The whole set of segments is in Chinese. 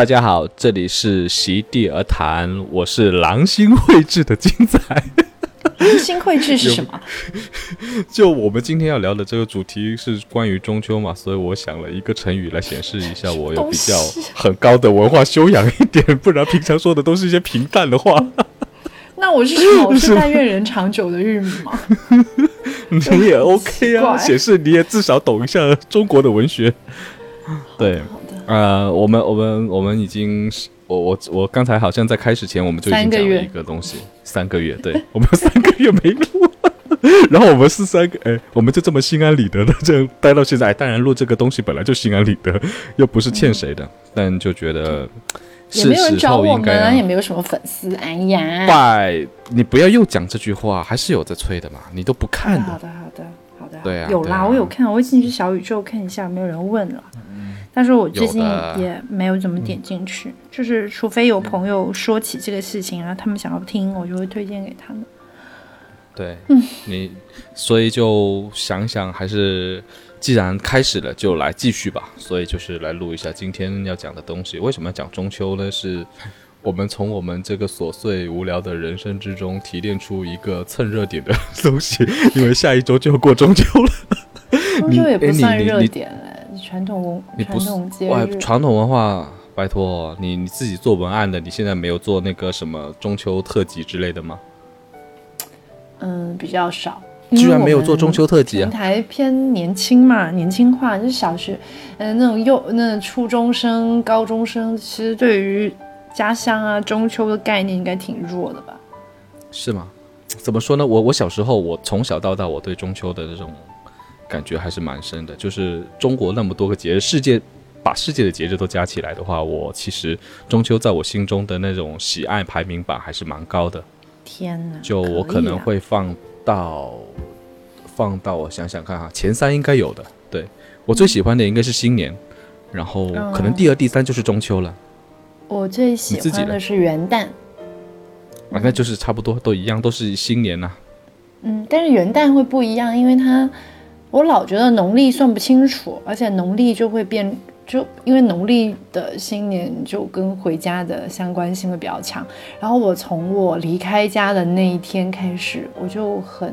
大家好，这里是席地而谈，我是狼心绘制的精彩。狼心绘制是什么？就我们今天要聊的这个主题是关于中秋嘛，所以我想了一个成语来显示一下我有比较很高的文化修养一点，不然平常说的都是一些平淡的话。那我是什么？我是但愿人长久的玉米吗？你也 OK 啊，显示你也至少懂一下中国的文学。对。呃，我们我们我们已经，我我我刚才好像在开始前我们就已经讲了一个东西，三个月，对我们三个月没录，然后我们是三个，哎，我们就这么心安理得的这样待到现在。当然录这个东西本来就心安理得，又不是欠谁的，但就觉得也没有人找我们，也没有什么粉丝，哎呀，拜，你不要又讲这句话，还是有在催的嘛，你都不看的，好的好的好的，对啊，有啦，我有看，我进去小宇宙看一下，没有人问了。但是我最近也没有怎么点进去，就是除非有朋友说起这个事情啊，他们想要听，我就会推荐给他们。对，你所以就想想，还是既然开始了，就来继续吧。所以就是来录一下今天要讲的东西。为什么要讲中秋呢？是我们从我们这个琐碎无聊的人生之中提炼出一个蹭热点的东西，因为下一周就要过中秋了。中秋也不算热点。传统文，传统节日，传统文化，拜托你你自己做文案的，你现在没有做那个什么中秋特辑之类的吗？嗯，比较少。居然没有做中秋特辑？平台偏年轻嘛，年轻化，就是小学，嗯，那种幼那初中生、高中生，其实对于家乡啊中秋的概念应该挺弱的吧？是吗？怎么说呢？我我小时候，我从小到大，我对中秋的这种。感觉还是蛮深的，就是中国那么多个节日，世界把世界的节日都加起来的话，我其实中秋在我心中的那种喜爱排名榜还是蛮高的。天哪！就我可能会放到放到我想想看哈，前三应该有的。对我最喜欢的应该是新年，然后可能第二、第三就是中秋了。我最喜欢的是元旦。啊，那就是差不多都一样，都是新年呐。嗯，但是元旦会不一样，因为它。我老觉得农历算不清楚，而且农历就会变，就因为农历的新年就跟回家的相关性会比较强。然后我从我离开家的那一天开始，我就很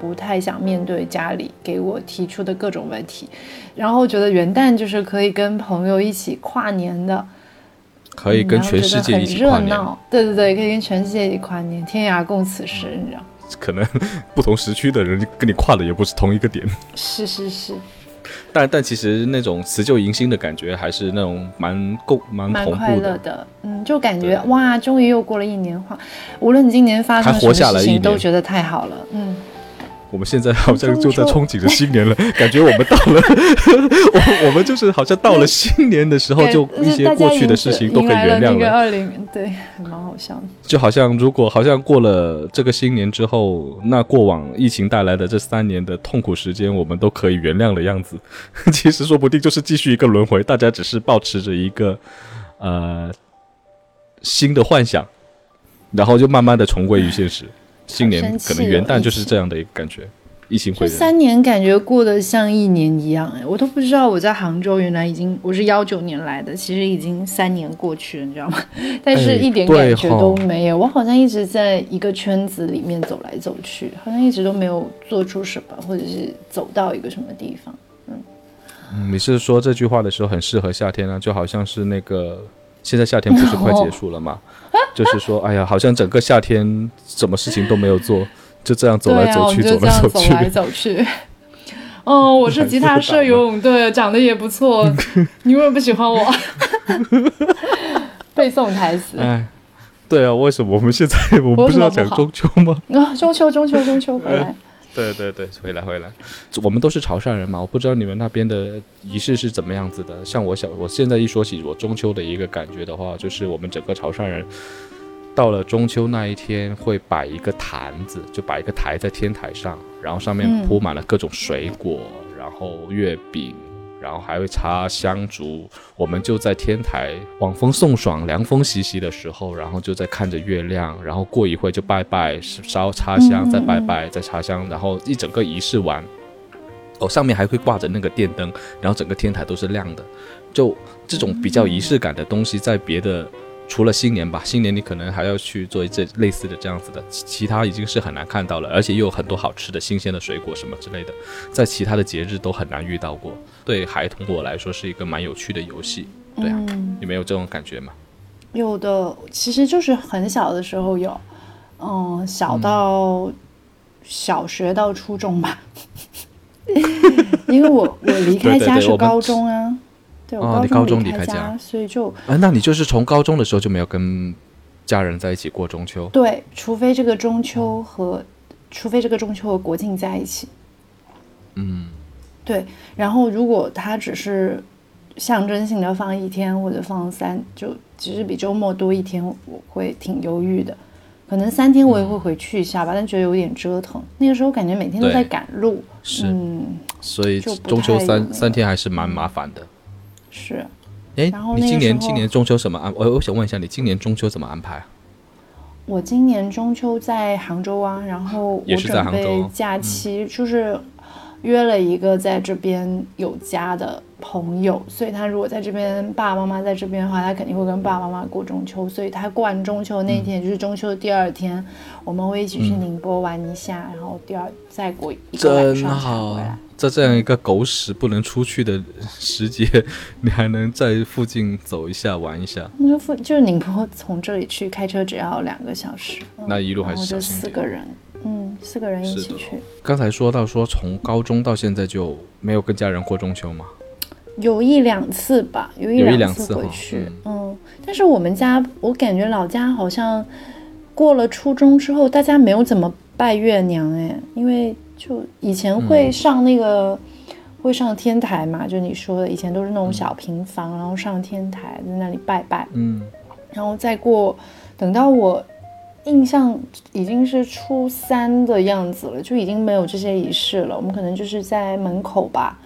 不太想面对家里给我提出的各种问题。然后觉得元旦就是可以跟朋友一起跨年的，可以跟全世界一起跨年。对对对，可以跟全世界一起跨年，天涯共此时，你知道。可能不同时区的人跟你跨的也不是同一个点，是是是，但但其实那种辞旧迎新的感觉还是那种蛮够蛮蛮快乐的，嗯，就感觉哇，终于又过了一年，话无论今年发生什么事情都觉得太好了，嗯。我们现在好像就在憧憬着新年了，感觉我们到了，我 我们就是好像到了新年的时候，就一些过去的事情都可以原谅了。二零对，蛮好笑的。就好像如果好像过了这个新年之后，那过往疫情带来的这三年的痛苦时间，我们都可以原谅的样子。其实说不定就是继续一个轮回，大家只是保持着一个呃新的幻想，然后就慢慢的重归于现实。新年可能元旦就是这样的一个感觉，疫情会。三年感觉过得像一年一样，哎，我都不知道我在杭州原来已经我是幺九年来的，其实已经三年过去了，你知道吗？但是一点感觉都没有，我好像一直在一个圈子里面走来走去，好像一直都没有做出什么，或者是走到一个什么地方。嗯，你是说这句话的时候很适合夏天啊？就好像是那个。现在夏天不是快结束了吗？就是说，哎呀，好像整个夏天什么事情都没有做，就这样走来走去，走来走去，走来走去。哦，我是吉他社勇，对，长得也不错。你为什么不喜欢我？背诵台词。哎，对啊，为什么我们现在我们不是要讲中秋吗？啊，中秋，中秋，中秋回来。对对对，回来回来，我们都是潮汕人嘛，我不知道你们那边的仪式是怎么样子的。像我小，我现在一说起我中秋的一个感觉的话，就是我们整个潮汕人到了中秋那一天会摆一个坛子，就摆一个台在天台上，然后上面铺满了各种水果，然后月饼。然后还会插香烛，我们就在天台晚风送爽、凉风习习的时候，然后就在看着月亮，然后过一会就拜拜、烧插香、再拜拜、再插香，然后一整个仪式完，哦，上面还会挂着那个电灯，然后整个天台都是亮的，就这种比较仪式感的东西，在别的除了新年吧，新年你可能还要去做这类似的这样子的，其其他已经是很难看到了，而且又有很多好吃的新鲜的水果什么之类的，在其他的节日都很难遇到过。对孩童我来说是一个蛮有趣的游戏，对啊，嗯，你没有这种感觉吗？有的其实就是很小的时候有，嗯，小到小学到初中吧，因为我我离开家是高中啊，哦你高中中离离开家所以就啊，那你就是从高中的时候就没有跟家人在一起过中秋？对，除非这个中秋和除非这个中秋和国庆在一起，嗯，对，然后如果他只是象征性的放一天或者放三，就只是比周末多一天，我会挺犹豫的。可能三天我也会回去一下吧，但觉得有点折腾。那个时候感觉每天都在赶路，是，嗯，所以中秋三三天还是蛮麻烦的。是。哎，你今年今年中秋什么安？我我想问一下，你今年中秋怎么安排啊？我今年中秋在杭州啊，然后我准备假期就是约了一个在这边有家的朋友，所以他如果在这边爸爸妈妈在这边的话，他肯定会跟爸爸妈妈过中秋，所以他过完中秋那天，也就是中秋的第二天，我们会一起去嗯宁波玩一下，然后第二再过一个晚真上才好回来。，在这样一个狗屎不能出去的时节，你还能在附近走一下玩一下，那个附就是宁波，从这里去开车只要两个小时，嗯那一路还是小心。四个人，嗯，四个人一起去。刚才说到说从高中到现在就没有跟家人过中秋吗？有一两次吧，有一两两次回去，嗯嗯但是我们家，我感觉老家好像过了初中之后，大家没有怎么拜月娘哎，因为就以前嗯会上那个、会上天台嘛，就你说的，以前都是那种小平房，然后上天台在那里拜拜，嗯，然后再过，等到我印象已经是初三的样子了，就已经没有这些仪式了。我们可能就是在门口吧，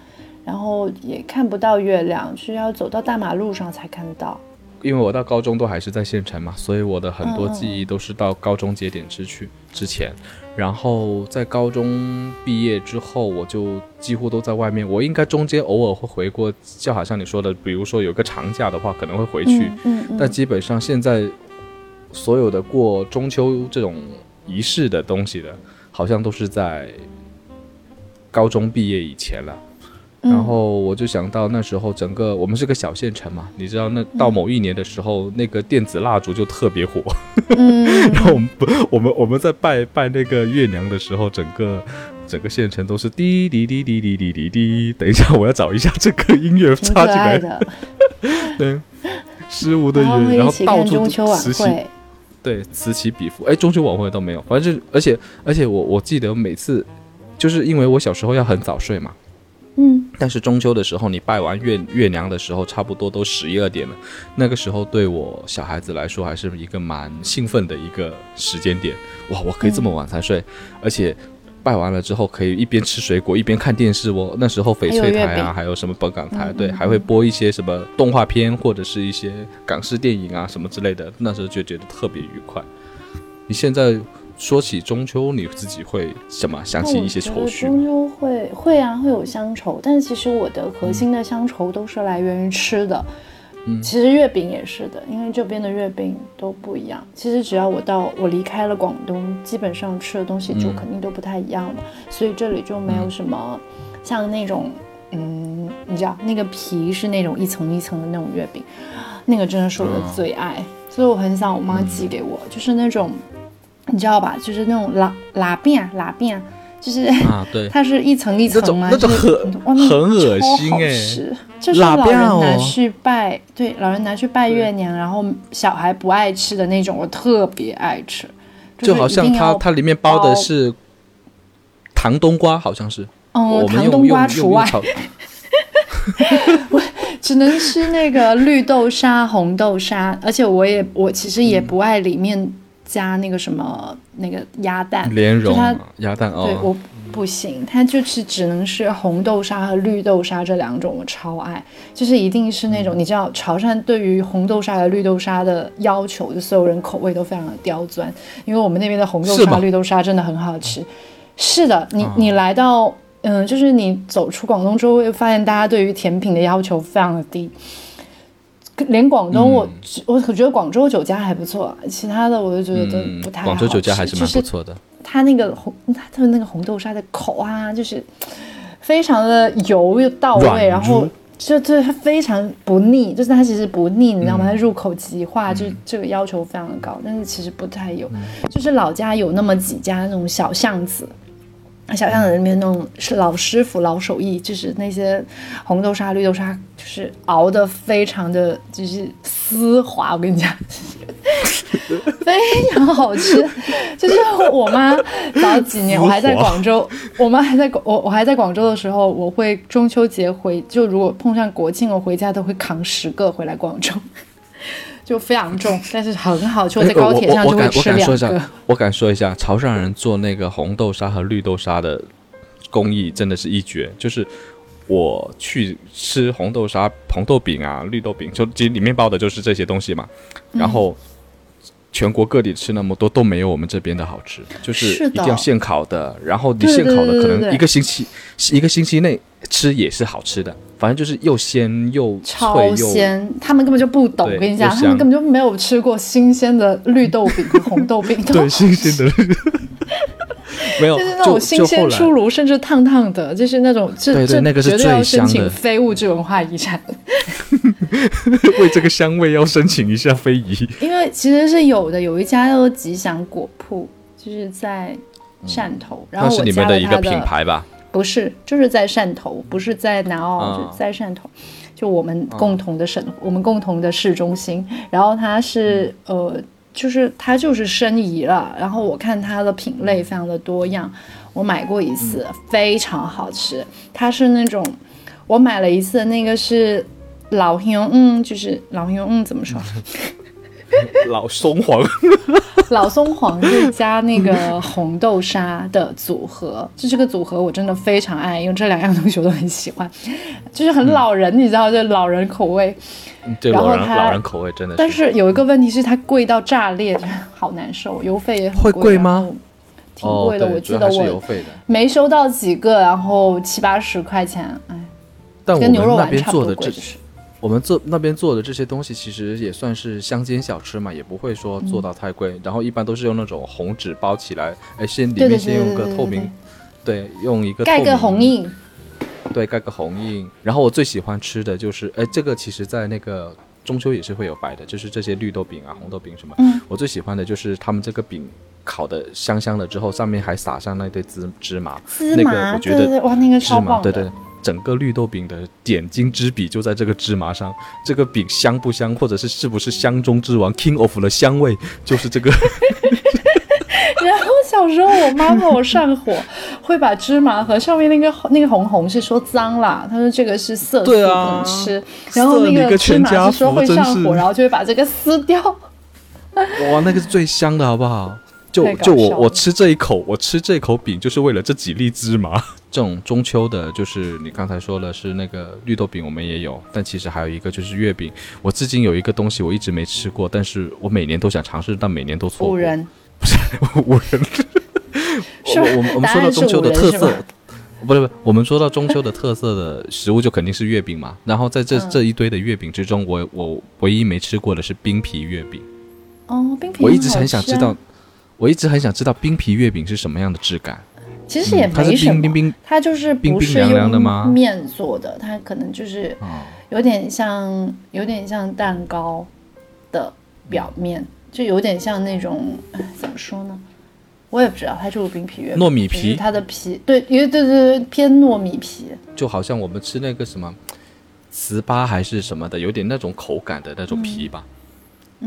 然后也看不到月亮，是要走到大马路上才看到。因为我到高中都还是在县城嘛，所以我的很多记忆都是到高中节点之去之前。然后在高中毕业之后，我就几乎都在外面。我应该中间偶尔会回过，就好像你说的，比如说有个长假的话，可能会回去。嗯但基本上现在所有的过中秋这种仪式的东西的，好像都是在高中毕业以前了。嗯然后我就想到那时候整个我们是个小县城嘛，你知道那到某一年的时候，那个电子蜡烛就特别火。嗯，然后我们不，我们我们在拜拜那个月娘的时候，整个整个县城都是滴滴滴滴滴滴滴滴。等一下，我要找一下这个音乐插进来。的。对，诗无的月，然后到处晚此起会，对，此起彼伏。哎，中秋晚会都没有，反正就而且而且我我记得每次，就是因为我小时候要很早睡嘛，嗯。但是中秋的时候你拜完月月娘的时候，差不多都十一二点了，那个时候对我小孩子来说还是一个蛮兴奋的一个时间点。哇，我可以这么晚才睡，而且。拜完了之后，可以一边吃水果一边看电视。我那时候翡翠台啊，还有什么本港台，对，还会播一些什么动画片或者是一些港式电影啊什么之类的。那时候就觉得特别愉快。你现在说起中秋，你自己会什么想起一些愁绪？中秋会会啊，会有乡愁，但是其实我的核心的乡愁都是来源于吃的。嗯其实月饼也是的，因为这边的月饼都不一样。其实只要我到我离开了广东，基本上吃的东西就嗯肯定都不太一样了，所以这里就没有什么像那种，嗯，你知道那个皮是那种一层一层的那种月饼，那个真的是我的哦最爱，所以我很想我妈寄给我，就是那种，你知道吧，就是那种拉拉面拉面，就是。啊，对，它是一层一层嘛，那种那种就是很外面很恶心超好欸吃就是老人拿去拜，对，老人拿去拜月娘，然后小孩不爱吃的那种，我特别爱吃，就是好像它它里面包的是糖冬瓜，好像是。嗯，我们用糖冬瓜除外，我只能吃那个绿豆沙、红豆沙，而且我也我其实也不爱里面加那个什么那个鸭蛋，莲蓉就它鸭蛋对哦，我不行，它就是只能是红豆沙和绿豆沙这两种，我超爱，就是一定是那种、你知道潮汕对于红豆沙和绿豆沙的要求，就所有人口味都非常的刁钻，因为我们那边的红豆沙、绿豆沙真的很好吃。是的，你哦你来到嗯，就是你走出广东之后，会发现大家对于甜品的要求非常的低。连广东我，我我觉得广州酒家还不错，其他的我就觉得都不太好。广州酒家还是蛮不错的。它那个红，它的那个红豆沙的口啊，就是 非常的油又到位，然后就就它非常不腻，就是它其实不腻，你知道吗？它入口即化，就这个要求非常的高，但是其实不太有。就是老家有那么几家那种小巷子。小巷子里面那种是老师傅、老手艺，就是那些红豆沙、绿豆沙，就是熬的非常的就是丝滑。我跟你讲，非常好吃。就是我妈早几年我还在广州，我妈还在广我我还在广州的时候，我会中秋节回，就如果碰上国庆，我回家都会扛十个回来广州。就非常重，但是很好吃。在高铁上就会吃两个。我敢说一下，潮汕人做那个红豆沙和绿豆沙的工艺真的是一绝。就是我去吃红豆沙、红豆饼啊、绿豆饼，就其实里面包的就是这些东西嘛。然后全国各地吃那么多都没有我们这边的好吃，就是一定要现烤的。然后你现烤的可能一个星期一个星期内吃也是好吃的。反正就是又鲜又超鲜，他们根本就不懂。我跟你讲，他们根本就没有吃过新鲜的绿豆饼和红豆饼。对，新鲜的绿，没有，就是那种新鲜出炉，甚至烫烫的，就是那种这这那个是最香的非物质文化遗产。为这个香味要申请一下非遗。因为其实是有的，有一家叫做吉祥果铺，就是在汕头，然后是你们的一个品牌吧。不是，就是在汕头，不是在南澳，就在汕头，就我们共同的省，我们共同的市中心。然后它是呃，就是它就是申遗了。然后我看它的品类非常的多样，我买过一次，非常好吃。它是那种我买了一次，那个是老香，嗯，就是老香，嗯，怎么说？老松黄，老松黄是加那个红豆沙的组合，就 这个组合我真的非常爱，因为这两样东西我都很喜欢，就是很老人，你知道，就老人口味。对，老人老人口味真的。但是有一个问题是它贵到炸裂，好难受，邮费也很贵。会贵吗？挺贵的，我记得我没收到几个，然后七八十块钱，哎，跟牛肉丸差不多贵。我们做那边做的这些东西，其实也算是乡间小吃嘛，也不会说做到太贵。然后一般都是用那种红纸包起来，哎，先里面先用个透明，对，用一个盖个红印，对，盖个红印。然后我最喜欢吃的就是，哎，这个其实在那个中秋也是会有摆的，就是这些绿豆饼啊、红豆饼什么。嗯。我最喜欢的就是他们这个饼烤的香香的之后，上面还撒上那堆芝芝麻，那个我觉得哇，那个芝麻，对对。整个绿豆饼的点睛之笔就在这个芝麻上，这个饼香不香，或者是是不是香中之王 King of 的香味，就是这个。然后小时候我妈怕我上火，会把芝麻和上面那个那个红红是说脏了，她说这个是色素不能吃。然后那个芝麻是说会上火，然后就会把这个撕掉。哇，那个是最香的，好不好？就就我我吃这一口，我吃这口饼就是为了这几粒芝麻。这种中秋的，就是你刚才说了是那个绿豆饼，我们也有，但其实还有一个就是月饼。我至今有一个东西我一直没吃过，但是我每年都想尝试，但每年都错过。五仁不是五仁，我我 我们说到中秋的特色，不是不是，我们说到中秋的特色的食物就肯定是月饼嘛。然后在这这一堆的月饼之中，我我唯一没吃过的是冰皮月饼。哦，冰皮，我一直很想知道，我一直很想知道冰皮月饼是什么样的质感。其实也没什么，它就是不是用面做的，它可能就是有点像有点像蛋糕的表面，就有点像那种怎么说呢？我也不知道，它就是冰皮月饼，糯米皮，它的皮对，因为对对对偏糯米皮，就好像我们吃那个什么糍粑还是什么的，有点那种口感的那种皮吧。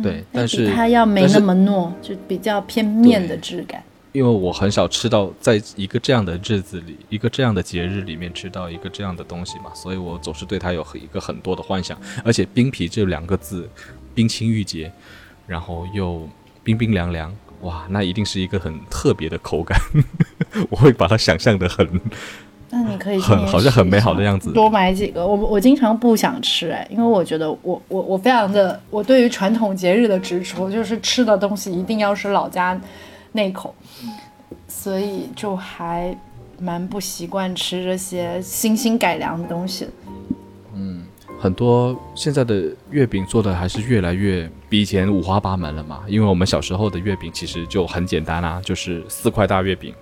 对，但是它要没那么糯，就比较偏面的质感。因为我很少吃到，在一个这样的日子里，一个这样的节日里面吃到一个这样的东西嘛，所以我总是对它有一个很多的幻想。而且冰皮这两个字，冰清玉洁，然后又冰冰凉凉，哇，那一定是一个很特别的口感。我会把它想象的很，那你可以很好像很美好的样子。多买几个，我我经常不想吃哎，因为我觉得我我我非常的，我对于传统节日的执着就是吃的东西一定要是老家。那口，所以就还蛮不习惯吃这些新兴改良的东西嗯。很多现在的月饼做的还是越来越比以前五花八门了嘛，因为我们小时候的月饼其实就很简单啊，就是四块大月饼，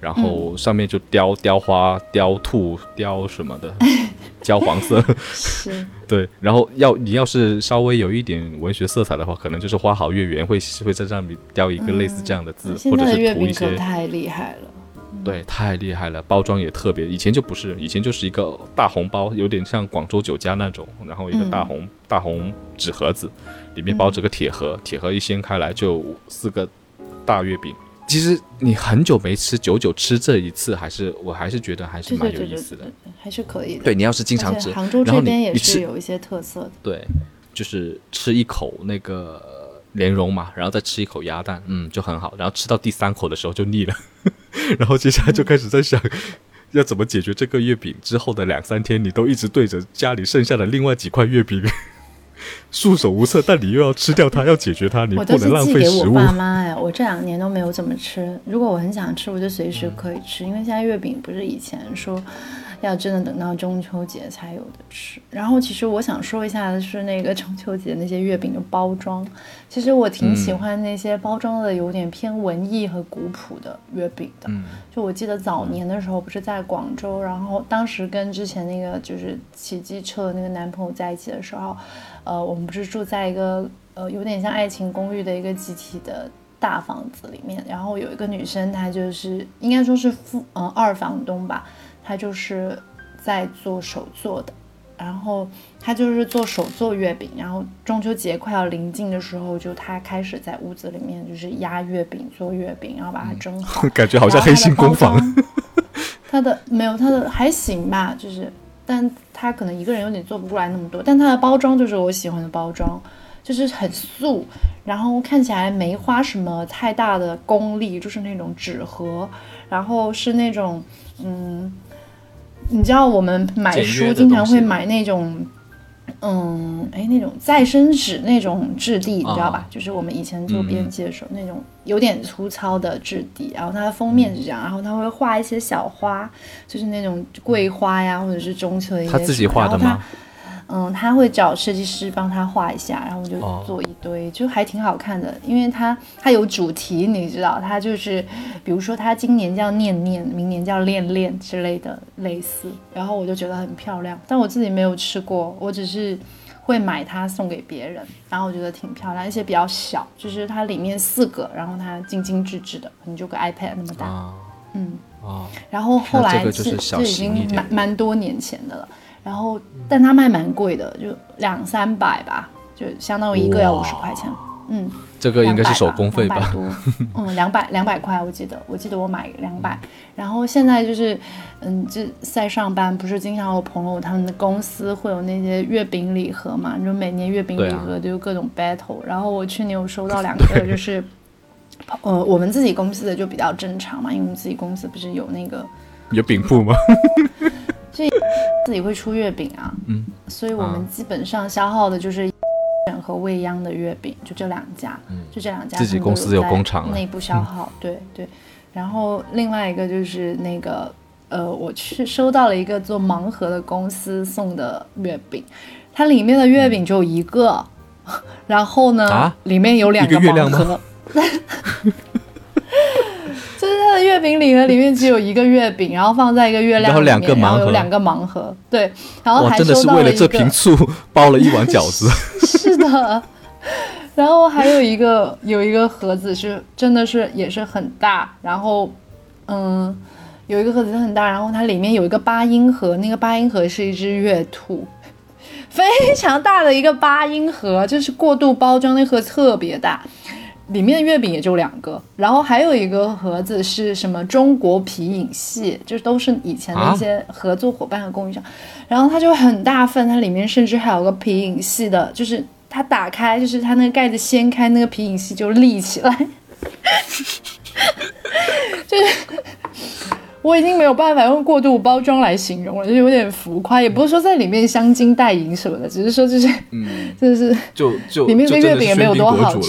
然后上面就雕雕花、雕兔、雕什么的，焦黄色。是，对，然后要你要是稍微有一点文学色彩的话，可能就是花好月圆会会在上面雕一个类似这样的字，或者是涂一些。太厉害了。对，太厉害了，包装也特别。以前就不是，以前就是一个大红包，有点像广州酒家那种，然后一个大红、大红纸盒子，里面包着个铁盒，铁盒一掀开来就四个大月饼。其实你很久没吃，久久吃这一次，还是我还是觉得还是蛮有意思的对。，还是可以的。对你要是经常吃，杭州这边也是有一些特色的。对，就是吃一口那个莲蓉嘛，然后再吃一口鸭蛋，嗯，就很好。然后吃到第三口的时候就腻了，然后接下来就开始在想。要怎么解决这个月饼？之后的两三天，你都一直对着家里剩下的另外几块月饼，束手无策。但你又要吃掉它，要解决它，你不能浪费食物。爸 妈呀，我这两年都没有怎么吃。如果我很想吃，我就随时可以吃，因为现在月饼不是以前说要真的等到中秋节才有的吃。然后其实我想说一下的是那个中秋节那些月饼的包装，其实我挺喜欢那些包装的有点偏文艺和古朴的月饼的。嗯就我记得早年的时候不是在广州，然后当时跟之前那个就是骑机车的那个男朋友在一起的时候，呃，我们不是住在一个呃有点像爱情公寓的一个集体的大房子里面，然后有一个女生，她就是应该说是副呃二房东吧，她就是在做手做的。然后她就是做手做月饼，然后中秋节快要临近的时候，就她开始在屋子里面就是压月饼、做月饼，然后把它蒸好，感觉好像黑心工坊。它的没有，它的还行吧，就是，但它可能一个人有点做不过来那么多，但它的包装就是我喜欢的包装，就是很素，然后看起来没花什么太大的功力，就是那种纸盒，然后是那种，嗯，你知道我们买书经常会买那种。嗯，哎，那种再生纸那种质地，你知道吧？啊就是我们以前做嗯编辑的时候、那种有点粗糙的质地，然后它的封面是这样，然后它会画一些小花，就是那种桂花呀，或者是中秋的一些他自己画的然后吗？他嗯，他会找设计师帮他画一下，然后我就哦做一堆，就还挺好看的。因为他他有主题，你知道，他就是比如说他今年叫念念，明年叫恋恋之类的类似，然后我就觉得很漂亮，但我自己没有吃过，我只是会买它送给别人，然后我觉得挺漂亮，而且比较小，就是它里面四个，然后它精精致致的，可能就个 iPad 那么大，啊嗯。啊，然后后来就是小这已经蛮蛮多年前的了。然后，但它卖蛮贵的，就两三百吧，就相当于一个要五十块钱。嗯，这个应该是手工费吧？吧多，嗯，两百 两百块，我记得，我记得我买两百。然后现在就是，嗯，就在上班，不是经常有朋友他们的公司会有那些月饼礼盒嘛？就每年月饼礼盒都有各种 battle。然后我去年有收到两个，就是，呃，我们自己公司的就比较正常嘛，因为我们自己公司不是有那个有饼铺吗？自己会出月饼啊，嗯，所以我啊。们基本上消耗的就是和未央的月饼，就这两家，就这两家嗯自己公司有工厂内部消耗，对对。然后另外一个就是那个呃，我去收到了一个做盲盒的公司送的月饼，它里面的月饼只有一个，然后呢，啊？里面有两一个月盲盒。的月饼礼盒里面只有一个月饼，然后放在一个月亮然后，两个盲盒两个盲盒，对，然后，还真的是收到了一个为了这瓶醋包了一碗饺子。是的，然后还有一个有一个盒子是真的是也是很大，然后嗯，有一个盒子很大，然后它里面有一个八音盒，那个八音盒是一只月兔。非常大的一个八音盒，就是过度包装，那盒特别大，里面的月饼也就两个，然后还有一个盒子是什么中国皮影戏，就是都是以前的一些合作伙伴和供应商，然后它就很大份，它里面甚至还有个皮影戏的，就是它打开，就是它那个盖子掀开，那个皮影戏就立起来，就是。我已经没有办法用过度包装来形容了，就有点浮夸，也不是说在里面镶金戴银什么的，只是说就是，嗯，就是就就里面的月饼也没有多好夺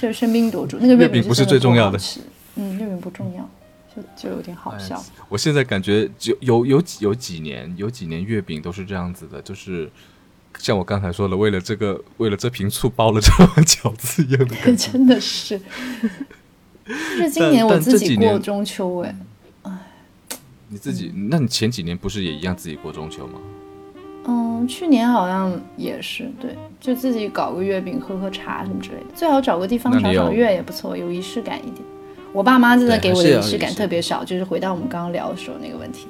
主了。吃，对，喧宾夺主，那个月饼不是最重要的嗯，月饼不重要，就就有点好笑。哎我现在感觉就有有几有几年有几年月饼都是这样子的，就是像我刚才说的，为了这个为了这瓶醋包了这碗 饺子一样的。真的是，就是今年我自己过中秋哎，你自己，那你前几年不是也一样自己过中秋吗？嗯，去年好像也是，对，就自己搞个月饼，喝喝茶什么之类的，最好找个地方赏赏月也不错，有仪式感一点。我爸妈真的给我的仪式感特别少，就是回到我们刚刚聊的时候那个问题。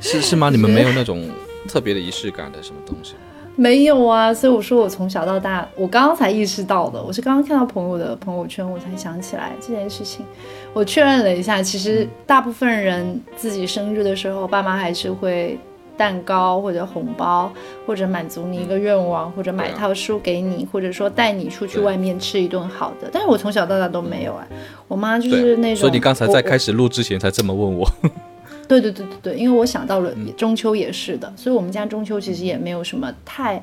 是是吗？你们没有那种 特别的仪式感的什么东西？没有啊，所以我说我从小到大，我刚刚才意识到的，我是刚刚看到朋友的朋友圈，我才想起来这件事情。我确认了一下，其实大部分人自己生日的时候，爸妈还是会蛋糕或者红包，或者满足你一个愿望，或者买套书给你，或者说带你出去外面吃一顿好的。但是我从小到大都没有哎，我妈就是那种，所以你刚才在开始录之前才这么问我。对对对对对，因为我想到了嗯中秋也是的，所以我们家中秋其实也没有什么太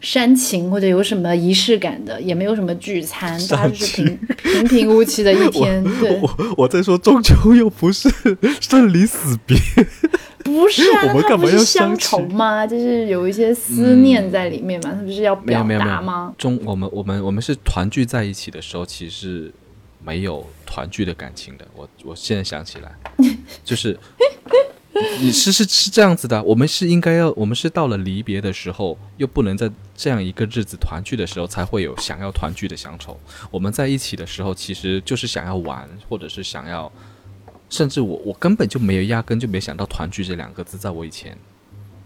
煽情或者有什么仪式感的，也没有什么聚餐，大家就是平平平无奇的一天。对，我我在说中秋又不是 生离死别，不是啊，我们干嘛它不是要相乡愁吗？就是有一些思念在里面嘛，它不是要表达吗？中我们我们我们是团聚在一起的时候，其实没有团聚的感情的。我我现在想起来，就是你是是是这样子的，我们是应该要，我们是到了离别的时候，又不能在这样一个日子团聚的时候，才会有想要团聚的乡愁。我们在一起的时候，其实就是想要玩，或者是想要，甚至我我根本就没有压根就没想到团聚这两个字在我以前。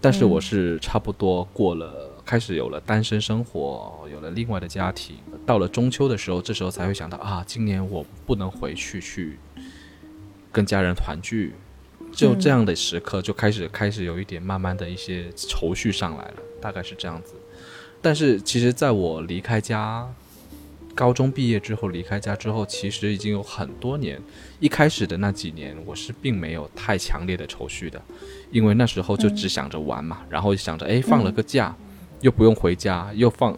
但是我是差不多过了，开始有了单身生活，有了另外的家庭，到了中秋的时候，这时候才会想到啊，今年我不能回去去跟家人团聚，就这样的时刻就开始开始有一点慢慢的一些愁绪上来了，大概是这样子。但是其实在我离开家，高中毕业之后离开家之后，其实已经有很多年。一开始的那几年，我是并没有太强烈的愁绪的，因为那时候就只想着玩嘛，然后想着哎放了个假，又不用回家，又放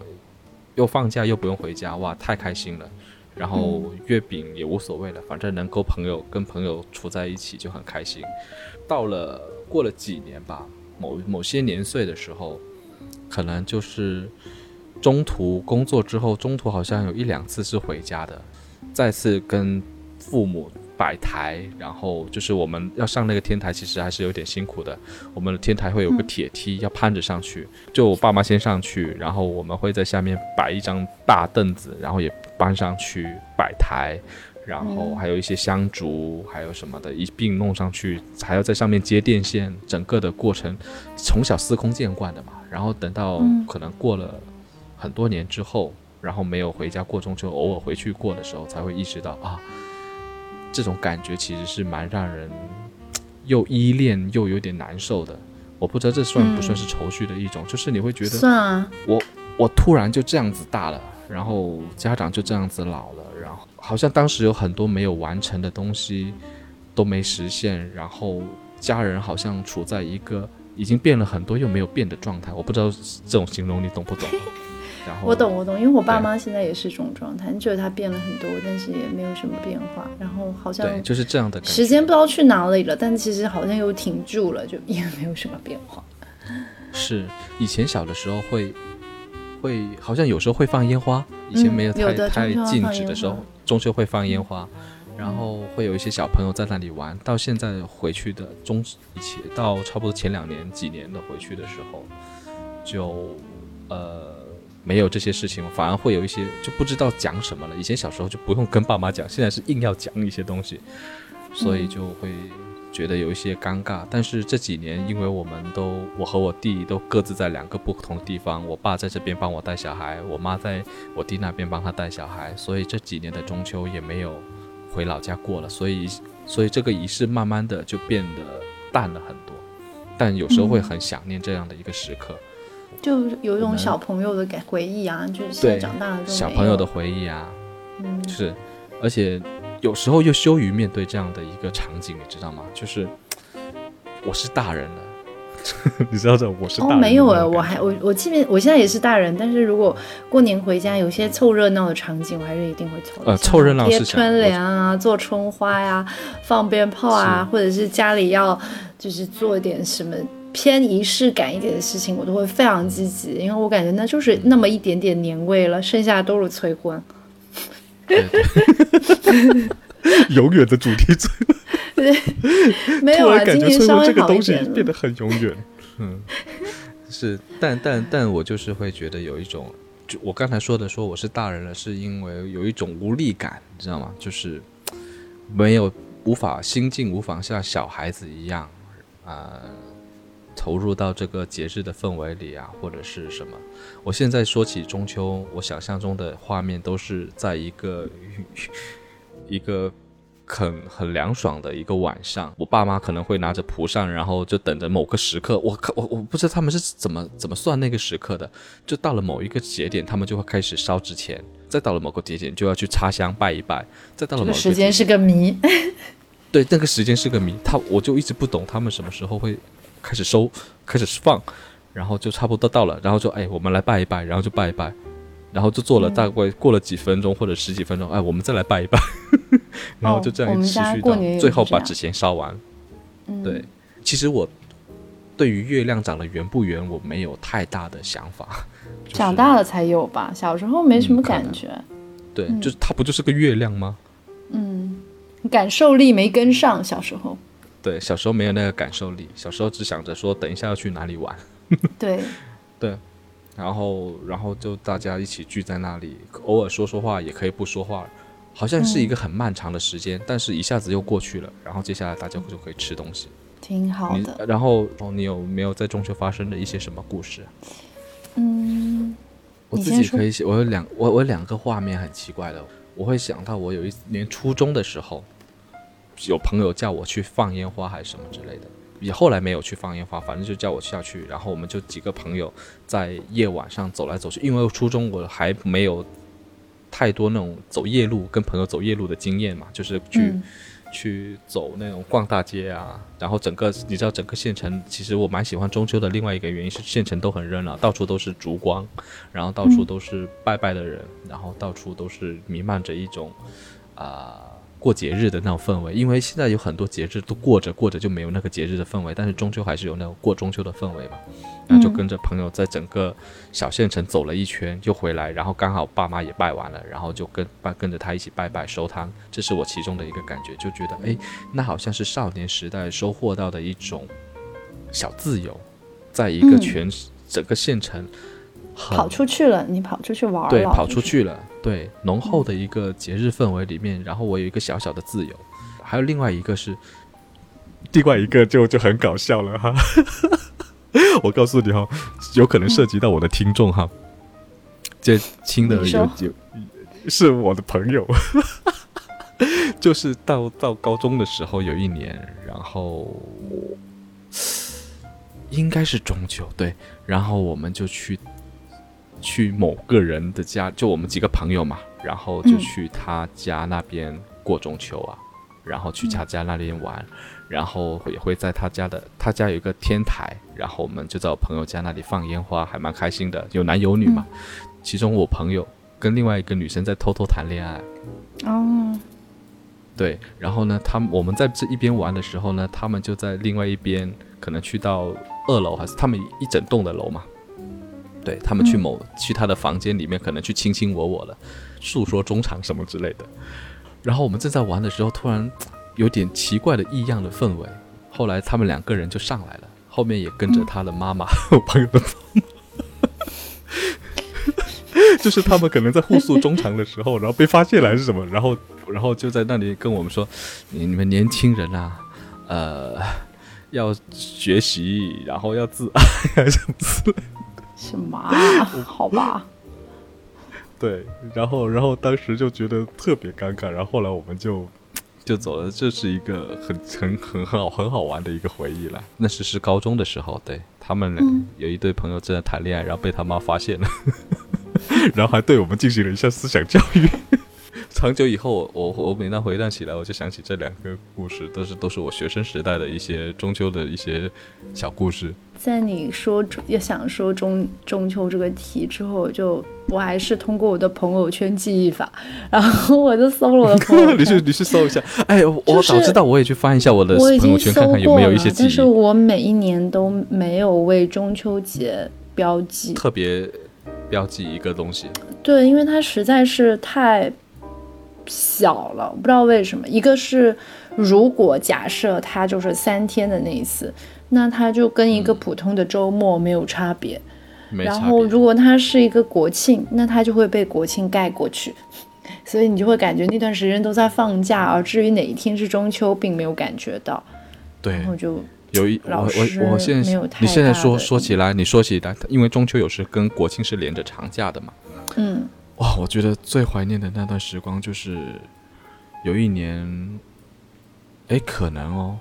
又放假又不用回家，哇，太开心了。然后月饼也无所谓了，反正能够朋友跟朋友处在一起就很开心。到了过了几年吧，某某些年岁的时候，可能就是中途工作之后，中途好像有一两次是回家的，再次跟父母摆台，然后就是我们要上那个天台，其实还是有点辛苦的。我们的天台会有个铁梯，要攀着上去，就我爸妈先上去，然后我们会在下面摆一张大凳子，然后也搬上去摆台。然后还有一些香烛，还有什么的，一并弄上去，还要在上面接电线，整个的过程从小司空见惯的嘛。然后等到可能过了很多年之后，然后没有回家过中秋，偶尔回去过的时候，才会意识到啊，这种感觉其实是蛮让人又依恋又有点难受的。我不知道这算不算是愁绪的一种，就是你会觉得算啊，我我突然就这样子大了，然后家长就这样子老了，然后好像当时有很多没有完成的东西都没实现，然后家人好像处在一个已经变了很多又没有变的状态。我不知道这种形容你懂不懂？然后我懂我懂，因为我爸妈现在也是这种状态，你觉得他变了很多，但是也没有什么变化，然后好像对，就是这样的感觉。时间不知道去哪里了，但其实好像又停住了，就也没有什么变化。是以前小的时候会会好像有时候会放烟花，以前嗯没有太、有太禁止的时候，中秋会放烟花，然后会有一些小朋友在那里玩。到现在回去的中以前到差不多前两年几年的回去的时候，就呃没有这些事情，反而会有一些就不知道讲什么了。以前小时候就不用跟爸妈讲，现在是硬要讲一些东西，所以就会觉得有一些尴尬。但是这几年，因为我们都我和我弟都各自在两个不同的地方，我爸在这边帮我带小孩，我妈在我弟那边帮他带小孩，所以这几年的中秋也没有回老家过了，所以所以这个仪式慢慢的就变得淡了很多。但有时候会很想念这样的一个时刻，就有一种小朋友的感回忆啊，就是现在对长大了小朋友的回忆啊，嗯。是，而且有时候又羞于面对这样的一个场景，你知道吗？就是我是大人了，你知道这我是大哦，没有哎，我还我我即便我现在也是大人，但是如果过年回家有些凑热闹的场景，我还是一定会凑呃凑热闹贴是想春联啊，做春花呀、放鞭炮啊，或者是家里要就是做点什么偏仪式感一点的事情，我都会非常积极，因为我感觉那就是那么一点点年味了，剩下都是催婚。对对永远的主题最没有啊，今年稍微好一这个东西点。变得很永远。嗯，是，但但但我就是会觉得有一种，就我刚才说的，说我是大人了，是因为有一种无力感，你知道吗？就是没有无法心境无法像小孩子一样，啊、投入到这个节日的氛围里啊，或者是什么。我现在说起中秋，我想象中的画面都是在一个 一个很很凉爽的一个晚上，我爸妈可能会拿着蒲扇，然后就等着某个时刻。我靠，我我不知道他们是怎么怎么算那个时刻的，就到了某一个节点，他们就会开始烧纸钱，再到了某个节点就要去插香拜一拜，再到了某个时间是个谜，对，那个时间是个谜，他我就一直不懂他们什么时候会开始收，开始放，然后就差不多到了，然后就哎，我们来拜一拜，然后就拜一拜，然后就做了大概过了几分钟或者十几分钟，哎，我们再来拜一拜，然后就这样持续到家过年最后把纸钱烧完。嗯，对，其实我对于月亮长得圆不圆，我没有太大的想法。就是长大了才有吧，小时候没什么感觉。对，就是它不就是个月亮吗？嗯，感受力没跟上，小时候。对，小时候没有那个感受力，小时候只想着说等一下要去哪里玩。对，对然后，然后就大家一起聚在那里，偶尔说说话，也可以不说话，好像是一个很漫长的时间，但是一下子又过去了。然后接下来大家就可以吃东西。挺好的。然后，哦，你有没有在中学发生的一些什么故事？嗯，我自己可以写，我有两，我我有两个画面很奇怪的，我会想到我有一年初中的时候，有朋友叫我去放烟花还是什么之类的，也后来没有去放烟花，反正就叫我下去，然后我们就几个朋友在夜晚上走来走去，因为初中我还没有太多那种走夜路跟朋友走夜路的经验嘛，就是去。嗯去走那种逛大街啊，然后整个你知道整个县城，其实我蛮喜欢中秋的。另外一个原因是县城都很热闹，到处都是烛光，然后到处都是拜拜的人，然后到处都是弥漫着一种啊、过节日的那种氛围。因为现在有很多节日都过着过着就没有那个节日的氛围，但是中秋还是有那种过中秋的氛围嘛。然后就跟着朋友在整个小县城走了一圈，就回来，然后刚好爸妈也拜完了，然后就跟拜跟着他一起拜拜收摊，这是我其中的一个感觉，就觉得哎，那好像是少年时代收获到的一种小自由，在一个全、整个县城跑出去了，你跑出去玩了，对跑。出去了，对浓厚的一个节日氛围里面，然后我有一个小小的自由，还有另外一个是，另外一个就就很搞笑了哈。我告诉你哈，有可能涉及到我的听众哈，这亲的有有是我的朋友，就是到到高中的时候有一年，然后应该是中秋对，然后我们就去去某个人的家，就我们几个朋友嘛，然后就嗯去他家那边过中秋啊，然后去他家那边玩，然后也会在他家的他家有一个天台，然后我们就在我朋友家那里放烟花，还蛮开心的，有男有女嘛。其中我朋友跟另外一个女生在偷偷谈恋爱，哦，对，然后呢，他们我们在这一边玩的时候呢，他们就在另外一边，可能去到二楼，还是他们一整栋的楼嘛。对他们去某、去他的房间里面，可能去卿卿我我了，诉说衷肠什么之类的。然后我们正在玩的时候，突然有点奇怪的异样的氛围。后来他们两个人就上来了，后面也跟着他的妈妈，我朋友的妈妈。就是他们可能在互诉衷肠的时候，然后被发现了还是什么，然后然后就在那里跟我们说，你你们年轻人啊，呃，要学习，然后要自爱啊什么之类的。什么啊？好吧，对，然后然后当时就觉得特别尴尬，然后后来我们就就走了，这是一个很很很很好很好玩的一个回忆了。那是是高中的时候，对他们嗯有一对朋友正在谈恋爱，然后被他妈发现了，然后还对我们进行了一下思想教育，差很久以后，我我每当回想起来，我就想起这两个故事，都是都是我学生时代的一些中秋的一些小故事。在你说也想说中中秋这个题之后，就我还是通过我的朋友圈记忆法，然后我就搜了我的 朋友圈。你去你去搜一下，哎，我早知道我也去翻一下我的朋友圈，看看有没有一些记忆。但是我每一年都没有为中秋节标记特别标记一个东西。对，因为它实在是太小了，我不知道为什么。一个是如果假设它就是三天的那一次。那它就跟一个普通的周末没有差别，然后如果它是一个国庆，那它就会被国庆盖过去，所以你就会感觉那段时间都在放假，而至于哪一天是中秋，并没有感觉到。对，然后就有一我我我现在你现在说说起来，你说起来，因为中秋有时跟国庆是连着长假的嘛。嗯。哇，我觉得最怀念的那段时光就是有一年，哎，可能哦。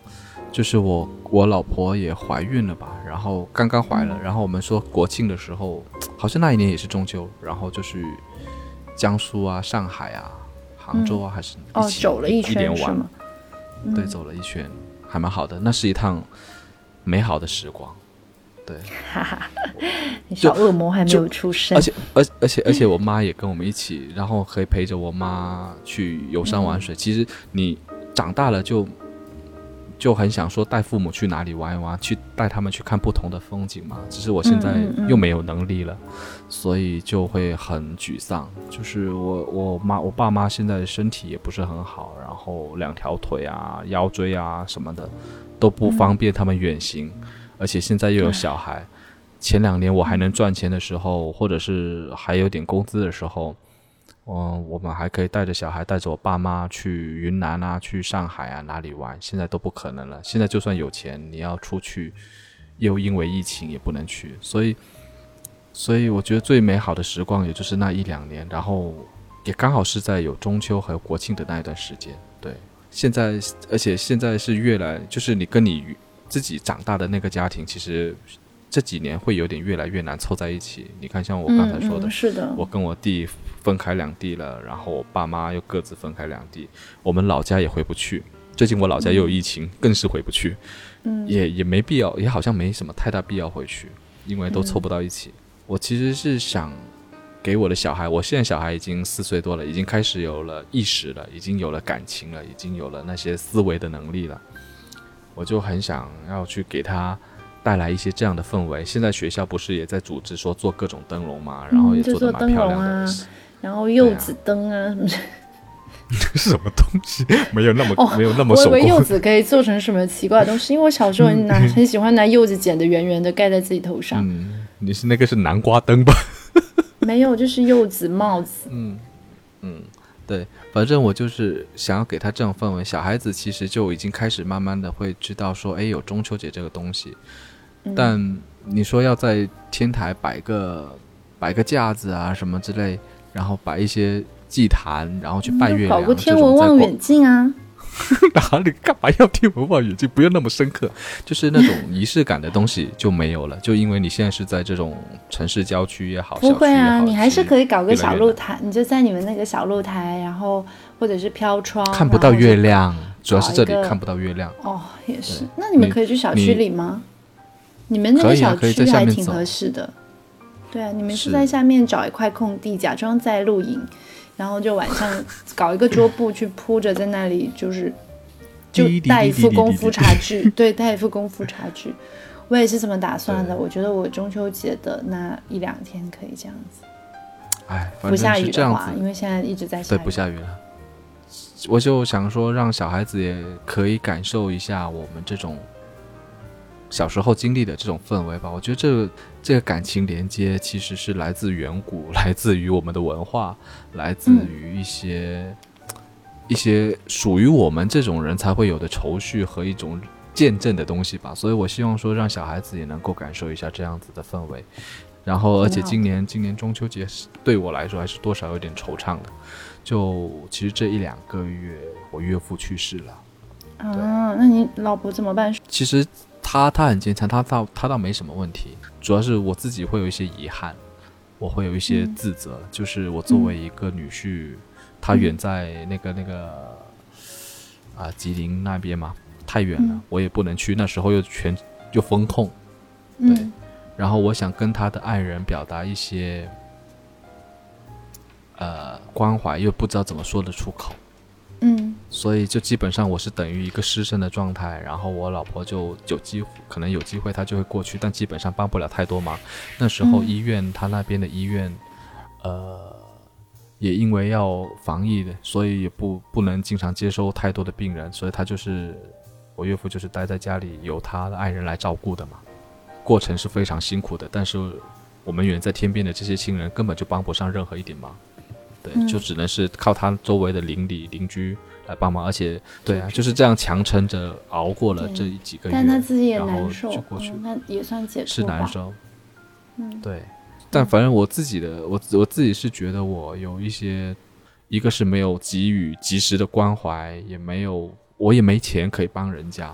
就是我，我老婆也怀孕了吧？然后刚刚怀了，然后我们说国庆的时候，好像那一年也是中秋，然后就去江苏啊、上海啊、杭州啊，还是哦，走了一圈是吗？对，走了一圈，还蛮好的。那是一趟美好的时光。对，哈哈，小恶魔还没有出生，而且而而且而且我妈也跟我们一起，然后可以陪着我妈去游山玩水。其实你长大了就。就很想说带父母去哪里玩一玩，去带他们去看不同的风景嘛。只是我现在又没有能力了，所以就会很沮丧。就是我我妈我爸妈现在身体也不是很好，然后两条腿啊、腰椎啊什么的都不方便他们远行，而且现在又有小孩。前两年我还能赚钱的时候，或者是还有点工资的时候。嗯，我们还可以带着小孩，带着我爸妈去云南啊，去上海啊，哪里玩？现在都不可能了。现在就算有钱，你要出去，又因为疫情也不能去。所以，所以我觉得最美好的时光也就是那一两年，然后也刚好是在有中秋和国庆的那一段时间。对，现在而且现在是越来，就是你跟你自己长大的那个家庭，其实这几年会有点越来越难凑在一起。你看，像我刚才说的，是的，我跟我弟。分开两地了，然后我爸妈又各自分开两地，我们老家也回不去。最近我老家又有疫情，更是回不去。嗯，也也没必要，也好像没什么太大必要回去，因为都凑不到一起。我其实是想给我的小孩，我现在小孩已经四岁多了，已经开始有了意识了，已经有了感情了，已经有了那些思维的能力了。我就很想要去给他带来一些这样的氛围。现在学校不是也在组织说做各种灯笼嘛，然后也做的蛮漂亮的。然后柚子灯啊什么？什么东西？没有那么没有那么。我以为柚子可以做成什么奇怪的东西，因为我小时候拿很喜欢拿柚子剪的圆圆的盖在自己头上。嗯，你是那个是南瓜灯吧？没有，就是柚子帽子。嗯嗯，对，反正我就是想要给他这种氛围。小孩子其实就已经开始慢慢的会知道说，哎，有中秋节这个东西。但你说要在天台摆个摆个架子啊什么之类。然后摆一些祭坛，然后去拜月亮。搞个天文望远镜啊！哪里干嘛要天文望远镜？不要那么深刻，就是那种仪式感的东西就没有了。就因为你现在是在这种城市郊区也好，不会啊，你还是可以搞个小露台，你就在你们那个小露台，然后或者是飘窗，看不到月亮，主要是这里看不到月亮。哦，也是。那你们可以去小区里吗？你们那个小区还挺合适的。对啊，你们是在下面找一块空地，假装在露营，然后就晚上 搞一个桌布去铺着，在那里就是就带一副功夫茶具，对，带一副功夫茶具。我也是这么打算的。我觉得我中秋节的那一两天可以这样子。哎，不下雨的话，因为现在一直在下。对，不下雨了。我就想说，让小孩子也可以感受一下我们这种。小时候经历的这种氛围吧，我觉得这个这个感情连接其实是来自远古，来自于我们的文化，来自于一些一些属于我们这种人才会有的愁绪和一种见证的东西吧。所以我希望说，让小孩子也能够感受一下这样子的氛围。然后，而且今年今年中秋节对我来说还是多少有点惆怅的。就其实这一两个月，我岳父去世了。啊，那你老婆怎么办？其实。他他很坚强，他倒他倒没什么问题，主要是我自己会有一些遗憾，我会有一些自责，就是我作为一个女婿，他远在那个那个啊吉林那边嘛，太远了，嗯我也不能去。那时候又全又风控，对嗯然后我想跟他的爱人表达一些呃关怀，又不知道怎么说得出口。嗯所以就基本上我是等于一个失身的状态，然后我老婆就有机会，可能有机会她就会过去，但基本上帮不了太多忙。那时候嗯医院，他那边的医院，呃，也因为要防疫的，所以也不不能经常接收太多的病人，所以他就是我岳父就是待在家里，由他的爱人来照顾的嘛。过程是非常辛苦的，但是我们远在天边的这些亲人根本就帮不上任何一点忙。对，嗯就只能是靠他周围的邻里邻居来帮忙，而且对啊，就是这样强撑着熬过了这几个月，但他自己也难受，就过去嗯那也算解脱是难。受，嗯对。但反正我自己的，我我自己是觉得我有一些，一个是没有给予及时的关怀，也没有，我也没钱可以帮人家，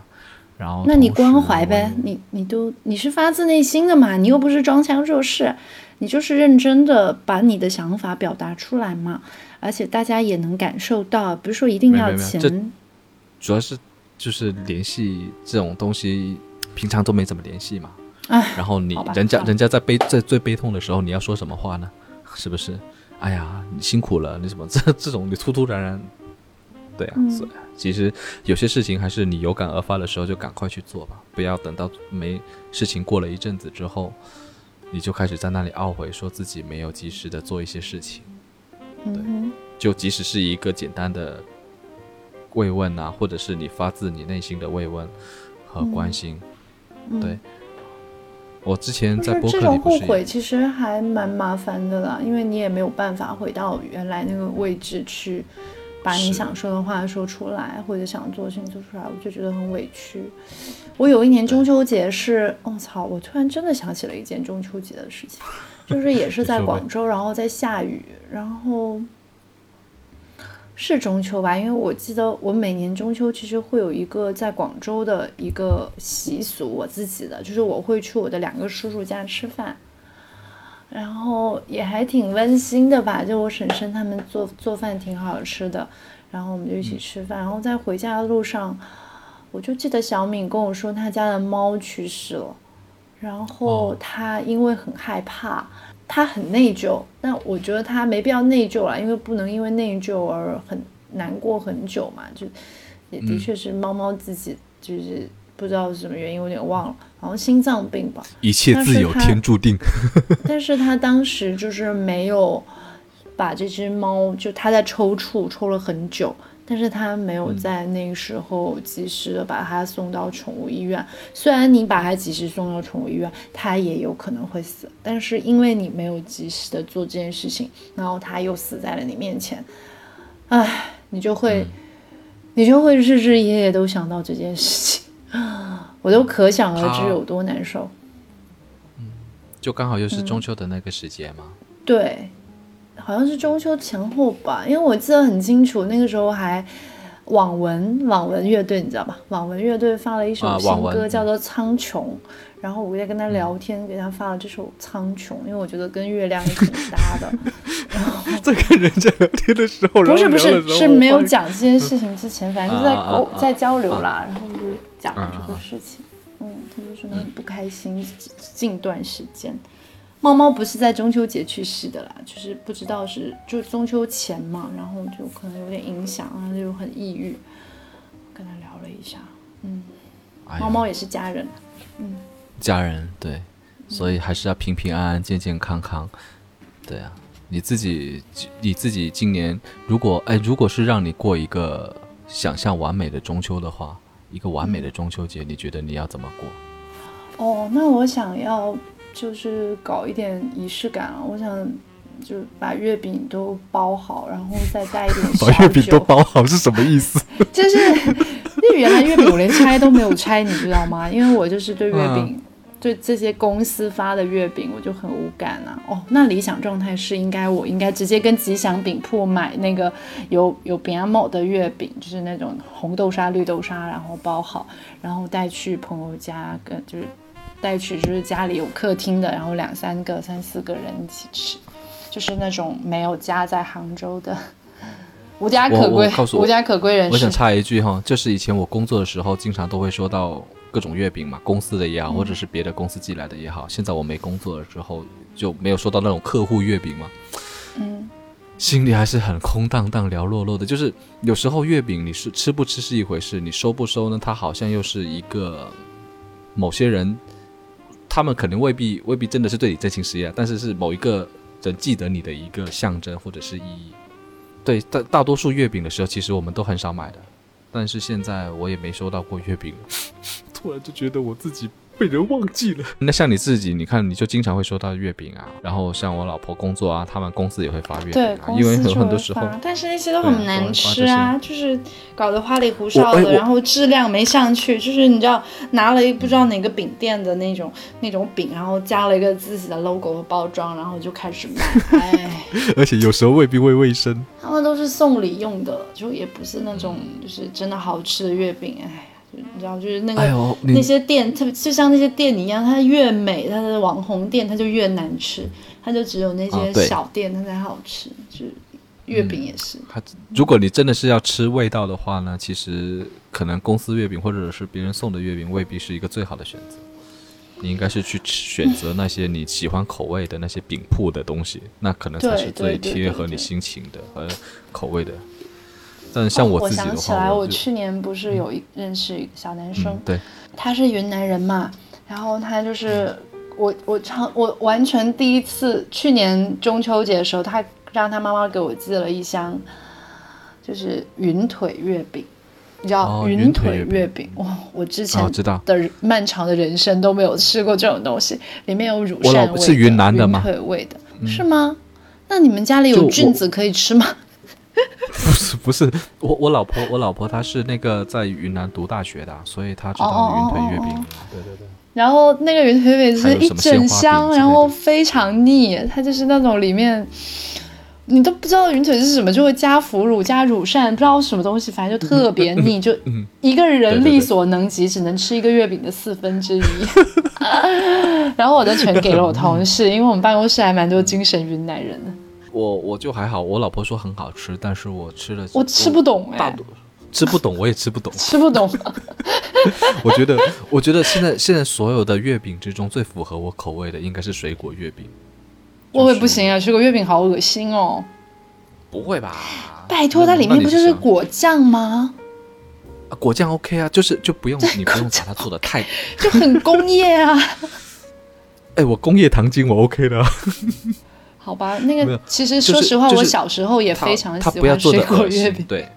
然后那你关怀呗，你你都你是发自内心的嘛，你又不是装腔作势，你就是认真的把你的想法表达出来嘛，而且大家也能感受到，不是说一定要钱，主要是就是联系这种东西，平常都没怎么联系嘛。唉，然后你人家人家在悲在最悲痛的时候，你要说什么话呢？是不是？哎呀，你辛苦了，你怎么 这这种你突突然然，对啊，嗯所以其实有些事情还是你有感而发的时候就赶快去做吧，不要等到没事情过了一阵子之后，你就开始在那里懊悔，说自己没有及时的做一些事情。对就即使是一个简单的慰问啊，或者是你发自你内心的慰问和关心，哼，对我之前在播客里后悔其实还蛮麻烦的啦，因为你也没有办法回到原来那个位置去。把你想说的话说出来，或者想做的事情做出来，我就觉得很委屈。我有一年中秋节是，我、操！我突然真的想起了一件中秋节的事情，就是也是 在广州，然后在下雨，然后是中秋吧？因为我记得我每年中秋其实会有一个在广州的一个习俗，我自己的，就是我会去我的两个叔叔家吃饭。然后也还挺温馨的吧，就我婶婶他们做做饭挺好吃的，然后我们就一起吃饭。然后在回家的路上，我就记得小敏跟我说，她家的猫去世了，然后哦他因为很害怕，她很内疚。但我觉得她没必要内疚了，因为不能因为内疚而很难过很久嘛。就也的确是猫猫自己就是不知道是什么原因，我有点忘了，好像心脏病吧。一切自有天注定。但是他当时就是没有把这只猫，就他在抽搐，抽了很久，但是他没有在那个时候及时的把它送到宠物医院。虽然你把它及时送到宠物医院，它也有可能会死，但是因为你没有及时的做这件事情，然后它又死在了你面前，唉，你就会，你就会日日夜夜都想到这件事情，我都可想而知有多难受。嗯就刚好又嗯是中秋的那个时节嘛。对，好像是中秋前后吧，因为我记得很清楚，那个时候还网文网文乐队，你知道吧？网文乐队发了一首新歌，叫做《苍穹》，然后我在跟他聊天，给他发了这首《苍穹》，因为我觉得跟月亮也挺搭的。然后在跟人家聊天的时候，不是不是，是没有讲这件事情之前，反正就在啊啊啊沟在交流啦，然后就讲了这啊个事情。嗯，他就说他很不开心，近段时间。猫猫不是在中秋节去世的啦，就是不知道是就中秋前嘛，然后就可能有点影响，然后就很抑郁。跟他聊了一下，嗯，哎猫猫也是家人，嗯家人对，所以还是要平平安安、健健康康。对啊，你自己你自己今年如果哎，如果是让你过一个想象完美的中秋的话，一个完美的中秋节，你觉得你要怎么过？哦，那我想要就是搞一点仪式感啊，我想就把月饼都包好，然后再带一点 把月饼都包好是什么意思？就是因为原来月饼我连拆都没有拆，你知道吗？因为我就是对月饼，对这些公司发的月饼我就很无感啊。哦，那理想状态是应该我应该直接跟吉祥饼铺买那个有有饼阿某的月饼，就是那种红豆沙、绿豆沙，然后包好，然后带去朋友家，跟就是带去就是家里有客厅的，然后两三个、三四个人一起吃，就是那种没有家在杭州的无家可归无家可归人士我想。插一句哈，就是以前我工作的时候，经常都会收到各种月饼嘛，公司的也好，或者是别的公司寄来的也好。现在我没工作了之后，就没有收到那种客户月饼嘛，嗯，心里还是很空荡荡、寥落落的。就是有时候月饼你是吃不吃是一回事，你收不收呢？它好像又是一个某些人，他们可能未必未必真的是对你真情实意啊，但是是某一个人记得你的一个象征或者是意义。对，大大多数月饼的时候，其实我们都很少买的，但是现在我也没收到过月饼，突然就觉得我自己被人忘记了。那像你自己，你看你就经常会收到月饼啊，然后像我老婆工作啊，他们公司也会发月饼对，啊，公因为很多时候，但是那些都很难吃啊，就是搞得花里胡哨的，哎然后质量没上去，就是你知道拿了一不知道哪个饼店的那种那种饼，然后加了一个自己的 logo 和包装，然后就开始卖，哎，而且有时候未必会卫生。他们都是送礼用的，就也不是那种就是真的好吃的月饼，哎，就你知道就是那个。哎，那些店，特别就像那些店一样，它越美，它的网红店它就越难吃，它就只有那些小店它才好吃。就是月饼也是，它如果你真的是要吃味道的话呢，其实可能公司月饼或者是别人送的月饼未必是一个最好的选择。你应该是去吃选择那些你喜欢口味的那些饼铺的东西，那可能才是最贴合你心情的和口味的。但是像我哦我自己的想起来，我去年不是有一认识一个小男生，嗯对，他是云南人嘛，然后他就是我我常我完全第一次去年中秋节的时候，他让他妈妈给我寄了一箱，就是云腿月饼，你知道、哦云云腿月饼哇，我之啊，前我知道，的漫长的人生都没有吃过这种东西，里面有乳扇味的、是云南的吗嗯云腿味的，是吗？那你们家里有菌子可以吃吗？不是不是，我我老婆我老婆她是那个在云南读大学的啊，所以她知哦道云腿月饼哦哦哦。对对对。然后那个云腿月饼是一整箱，然后非常腻，它就是那种里面你都不知道云腿是什么，就会加腐乳、加乳扇，不知道什么东西，反正就特别腻，就嗯一个人力所能及，只能吃一个月饼的四分之一。然后我就全给了我同事，因为我们办公室还蛮多精神云南人的，我我就还好，我老婆说很好吃，但是我吃了我吃不懂哎、吃不懂，我也吃不懂。吃不懂。我觉得，我觉得现在现在所有的月饼之中，最符合我口味的应该是水果月饼。我也不行啊，水果月饼好恶心哦！不会吧？拜托，它里面不就是果酱吗？啊果酱 OK 啊？就是就不用你不用把它做的太……就很工业啊。哎，我工业糖精我 OK 的啊。好吧，那个其实说实话，就是我小时候也非常喜欢水果月饼。对，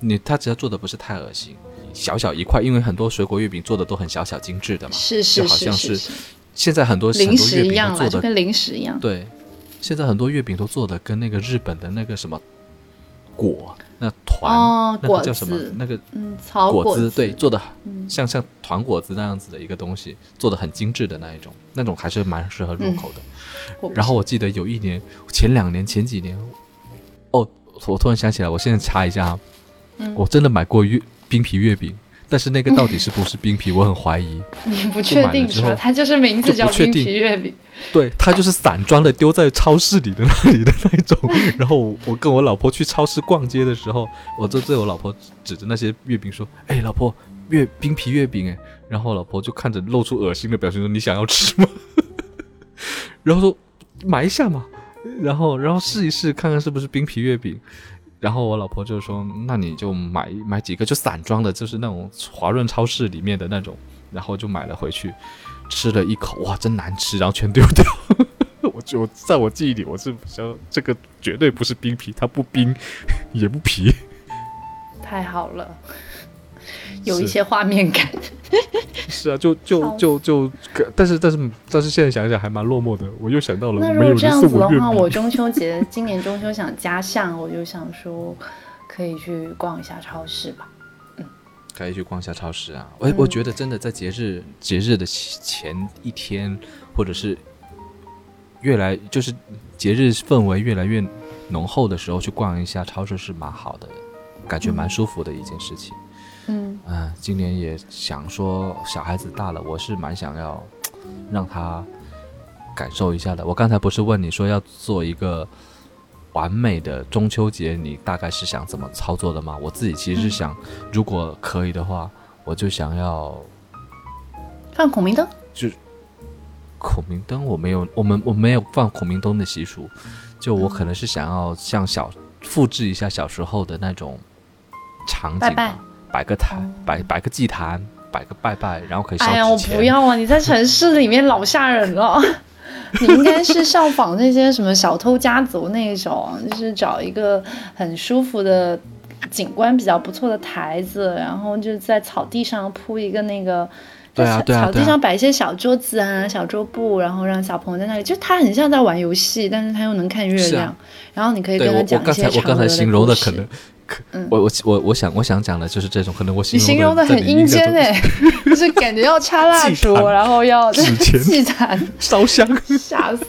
你他只要做的不是太恶心，小小一块，因为很多水果月饼做的都很小小精致的嘛。是是就好像是是是，现在很多零食一样啦，跟零食一样。对，现在很多月饼都做的跟那个日本的那个什么果那团、哦，那个叫什么，那个嗯，草果子，对，做的嗯像像团果子那样子的一个东西，做的很精致的那一种，那种还是蛮适合入口的。然后我记得有一年，前两年、前几年，哦，我突然想起来，我现在查一下啊，嗯我真的买过月冰皮月饼，但是那个到底是不是冰皮，我很怀疑。你 不确定是吧？它就是名字叫冰皮月饼。对，它就是散装的，丢在超市里的那里的那种。然后我我跟我老婆去超市逛街的时候，我就对我老婆指着那些月饼说：“哎，老婆，月冰皮月饼哎。”然后老婆就看着露出恶心的表情说：“你想要吃吗？” 然后说：“买一下嘛。”然后然后试一试看看是不是冰皮月饼。然后我老婆就说：“那你就买买几个，就散装的，就是那种华润超市里面的那种。”然后就买了回去。吃了一口，哇，真难吃，然后全丢掉。我就在我记忆里，我是想这个绝对不是冰皮，它不冰 也不皮。太好了，有一些画面感。是啊，就就就就，可但是但是但是现在想想还蛮落寞的。我又想到了，那如果这没有人样子的话，我中秋节今年中秋想加项，我就想说可以去逛一下超市吧。嗯可以去逛一下超市啊！我、嗯我觉得真的在节日节日的前一天，或者是越来就是节日氛围越来越浓厚的时候，去逛一下超市是蛮好的，感觉蛮舒服的一件事情。嗯，嗯，今年也想说小孩子大了，我是蛮想要让他感受一下的。我刚才不是问你说要做一个完美的中秋节，你大概是想怎么操作的吗？我自己其实是想，如果可以的话，我就想要放孔明灯。就孔明灯，我没有，我们我没有放孔明灯的习俗。就我可能是想要像小复制一下小时候的那种场景，拜拜，摆个坛，摆摆个祭坛，摆个拜拜，然后可以烧哎呀，我。不要啊！你在城市里面老吓人了。你应该是效仿那些什么小偷家族那种，就是找一个很舒服的景观比较不错的台子，然后就在草地上铺一个那个。对对啊草地上摆一些小桌子啊、小桌布，然后让小朋友在那里，就他很像在玩游戏，但是他又能看月亮，啊然后你可以跟他讲一些嫦娥刚才形容的可能，可嗯我我我我想我想讲的就是这种，可能我形容的很阴间哎、就是感觉要插蜡 烛，然后要祭坛，烧香。吓死！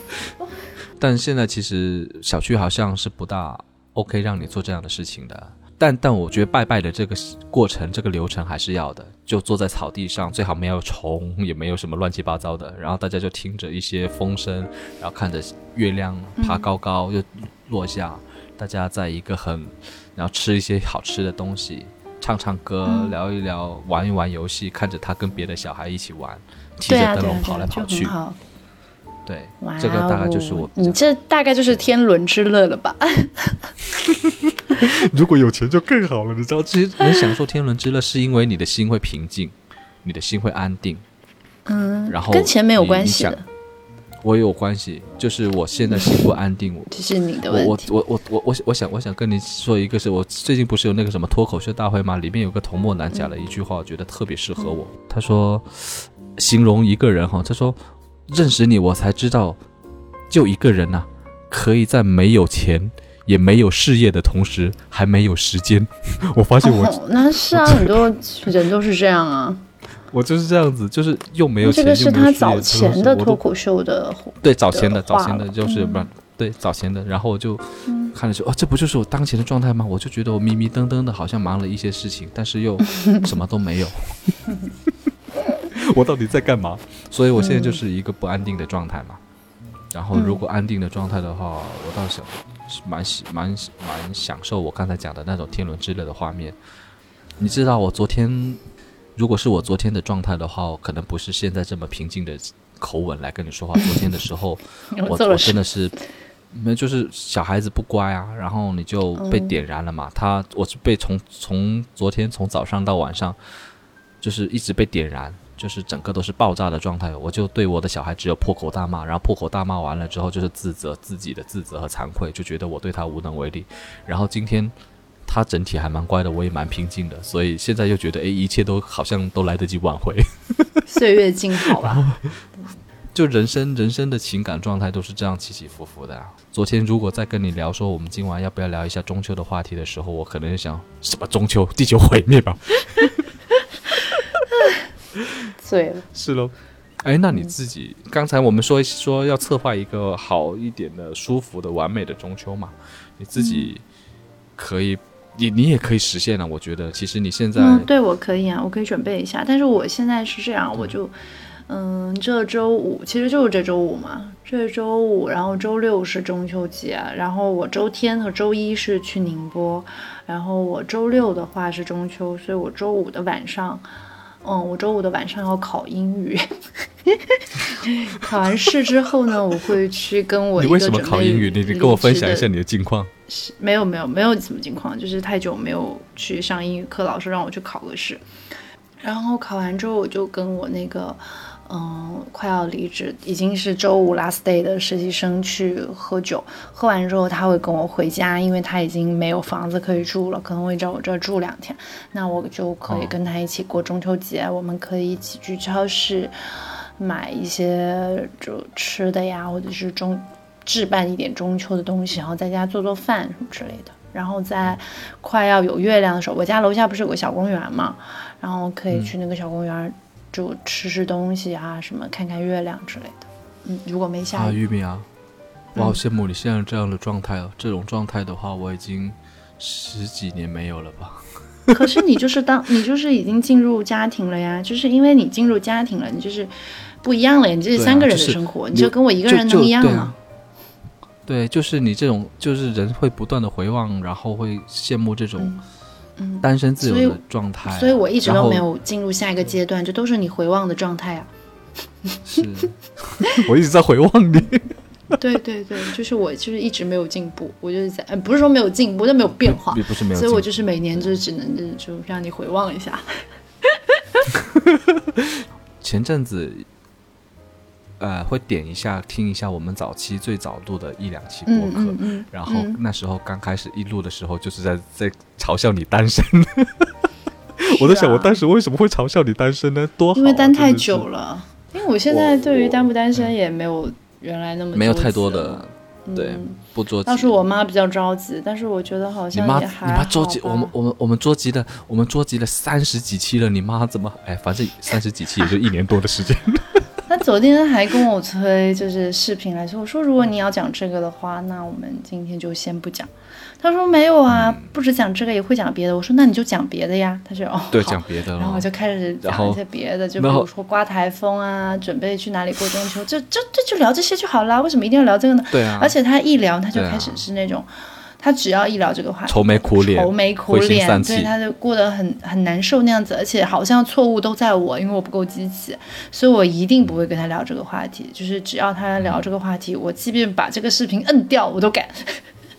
但现在其实小区好像是不大 OK 让你做这样的事情的。但但我觉得拜拜的这个过程、这个流程还是要的，就坐在草地上，最好没有虫，也没有什么乱七八糟的，然后大家就听着一些风声，然后看着月亮爬高高又落下，大家在一个很，然后吃一些好吃的东西，唱唱歌，嗯聊一聊，玩一玩游戏，看着他跟别的小孩一起玩，提着灯笼跑来跑去。对哇，这个大概就是哦我你这大概就是天伦之乐了吧？如果有钱就更好了，你知道？其实能享受天伦之乐，是因为你的心会平静，你的心会安定。嗯，然后跟钱没有关系的，我有关系，就是我现在心不安定，我这是你的我我问题。我我我我我想我想跟你说一个是我最近不是有那个什么脱口秀大会吗？里面有个童墨男讲了一句话，我觉得特别适合我。他说，形容一个人哈，他说认识你我才知道，就一个人呐、可以在没有钱也没有事业的同时，还没有时间。我发现我、哦，那是啊，很多人都是这样啊。我就是这样子，就是又没有钱，这个是他早前的脱口秀的，对早前的早前的就是嗯不、对早前的，然后我就看了说，哦，这不就是我当前的状态吗？我就觉得我迷迷瞪瞪的，好像忙了一些事情，但是又 什么都没有。我到底在干嘛？所以我现在就是一个不安定的状态嘛。然后如果安定的状态的话，我倒想是蛮喜蛮喜蛮享受我刚才讲的那种天伦之乐的画面。你知道我昨天，如果是我昨天的状态的话，我可能不是现在这么平静的口吻来跟你说话。昨天的时候，我我真的是，没就是小孩子不乖啊，然后你就被嗯点燃了嘛。他我是被从从昨天从早上到晚上，就是一直被点燃，就是整个都是爆炸的状态。我就对我的小孩只有破口大骂，然后破口大骂完了之后就是自责自己的自责和惭愧，就觉得我对他无能为力。然后今天。他整体还蛮乖的，我也蛮平静的，所以现在又觉得，诶，一切都好像都来得及挽回。岁月静好吧？就人生人生的情感状态都是这样起起伏伏的啊。昨天如果再跟你聊说我们今晚要不要聊一下中秋的话题的时候，我可能就想什么中秋，地球毁灭吧？醉了。是喽。哎，那你自己刚才我们说说要策划一个好一点的、舒服的、完美的中秋嘛？你自己可以，你你也可以实现了。我觉得其实你现在、嗯，对我可以啊，我可以准备一下。但是我现在是这样，我就，嗯，这周五其实就是这周五嘛，这周五，然后周六是中秋节，然后我周天和周一是去宁波，然后我周六的话是中秋，所以我周五的晚上。嗯，我周五的晚上要考英语，考完试之后呢，我会去跟我一个你为什么准备考英语？你你跟我分享一下你的近况。是没有没有没有什么近况，就是太久没有去上英语课，老师让我去考个试，然后考完之后我就跟我那个嗯快要离职，已经是周五 last day 的实习生去喝酒，喝完之后他会跟我回家，因为他已经没有房子可以住了，可能会在我这儿住两天，那我就可以跟他一起过中秋节，我们可以一起去超市买一些就吃的呀，或者是中。置办一点中秋的东西，然后在家做做饭什么之类的。然后在快要有月亮的时候，我家楼下不是有个小公园嘛，然后可以去那个小公园就吃吃东西啊，什么看看月亮之类的。嗯，如果没下雨啊，雨，玉米啊，我好羡慕你现在这样的状态哦。这种状态的话，我已经十几年没有了吧？可是你就是当你就是已经进入家庭了呀，就是因为你进入家庭了，你就是不一样了呀，你这是三个人的就是生活，你就跟我一个人能一样吗？对就是你这种，就是人会不断的回望，然后会羡慕这种嗯，单身自由的状态啊、所以我一直都没有进入下一个阶段，这都是你回望的状态啊。是，我一直在回望你。对对对，就是我就是一直没有进步，我就是在，呃，不是说没有进步，但没有变化，也不是没有，所以我就是每年就是只能就是就让你回望一下。前阵子，呃，会点一下听一下我们早期最早录的一两期播嗯客，嗯嗯，然后嗯那时候刚开始一录的时候，就是在在嘲笑你单身。我在想，我当时为什么会嘲笑你单身呢？多好、啊，因为单太久了，因为我现在对于单不单身也没有原来那么没有太多的对嗯不着急。当时我妈比较着急，但是我觉得好你妈，你像也还妈着急，我们我们我们着急的，我们着急了三十几期了，你妈怎么？哎，反正三十几期也就一年多的时间。他昨天还跟我催，就是视频来说，我说如果你要讲这个的话，那我们今天就先不讲。他说没有啊，嗯不止讲这个，也会讲别的。我说那你就讲别的呀。他说哦，对，好讲别的然后我。就开始讲一些别的，就比如说刮台风啊，准备去哪里过中秋，这这这就聊这些就好啦。为什么一定要聊这个呢？对啊，而且他一聊，他就开始是那种，他只要一聊这个话题，愁眉苦脸愁眉苦脸，对，他就过得很很难受那样子，而且好像错误都在我，因为我不够积极，所以我一定不会跟他聊这个话题。就是只要他聊这个话题，我即便把这个视频摁掉，我都敢。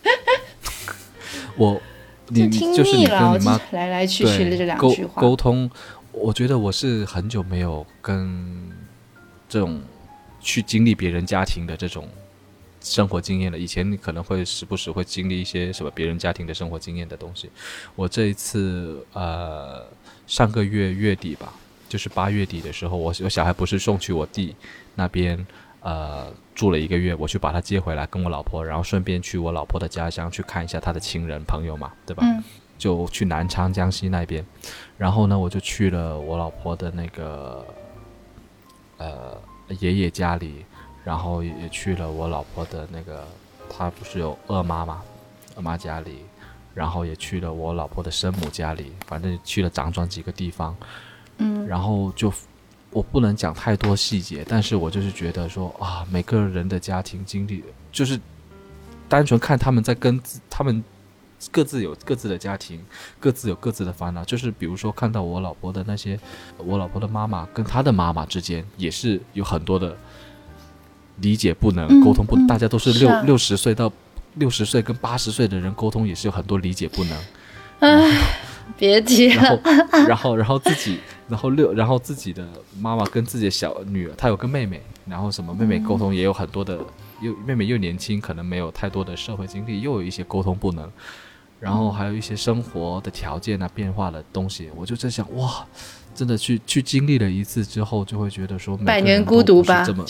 我你你听腻了，我妈来来去去的这两句话。沟通，我觉得我是很久没有跟这种去经历别人家庭的这种生活经验了。以前你可能会时不时会经历一些什么别人家庭的生活经验的东西。我这一次呃上个月月底吧，就是八月底的时候，我我小孩不是送去我弟那边。呃，住了一个月，我去把他接回来，跟我老婆，然后顺便去我老婆的家乡去看一下他的亲人朋友嘛，对吧？嗯就去南昌江西那边，然后呢，我就去了我老婆的那个呃爷爷家里，然后也去了我老婆的那个，她不是有二妈嘛，二妈家里，然后也去了我老婆的生母家里，反正去了辗转几个地方，嗯然后就我不能讲太多细节，但是我就是觉得说啊，每个人的家庭经历，就是单纯看他们在跟自他们各自有各自的家庭，各自有各自的烦恼。就是比如说看到我老婆的那些，我老婆的妈妈跟她的妈妈之间也是有很多的理解不能、嗯沟通不，嗯大家都是六六十岁到六十岁跟八十岁的人沟通也是有很多理解不能。唉，别提然了。后，然后，然后自己，然后六，然后自己的妈妈跟自己的小女儿，她有个妹妹，然后什么妹妹沟通也有很多的，又妹妹又年轻，可能没有太多的社会经历，又有一些沟通不能，然后还有一些生活的条件啊变化的东西，我就在想，哇，真的去去经历了一次之后，就会觉得说，百年孤独吧，这么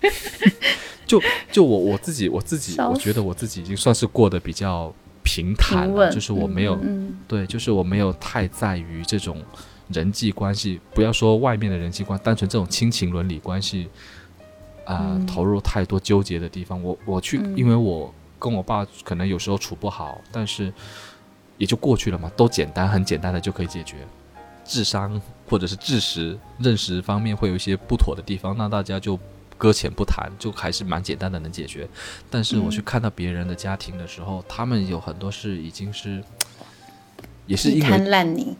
就就就我我自己我自己，我觉得我自己已经算是过得比较平坦了，就是我没有。嗯对，就是我没有太在于这种人际关系，不要说外面的人际关，单纯这种亲情伦理关系，啊、嗯投入太多纠结的地方。我我去，嗯因为我跟我爸可能有时候处不好，但是也就过去了嘛，都简单，很简单的就可以解决。智商或者是知识认识方面会有一些不妥的地方，那大家就搁浅不谈，就还是蛮简单的能解决。但是我去嗯看到别人的家庭的时候，他们有很多是已经是，也是一滩烂泥。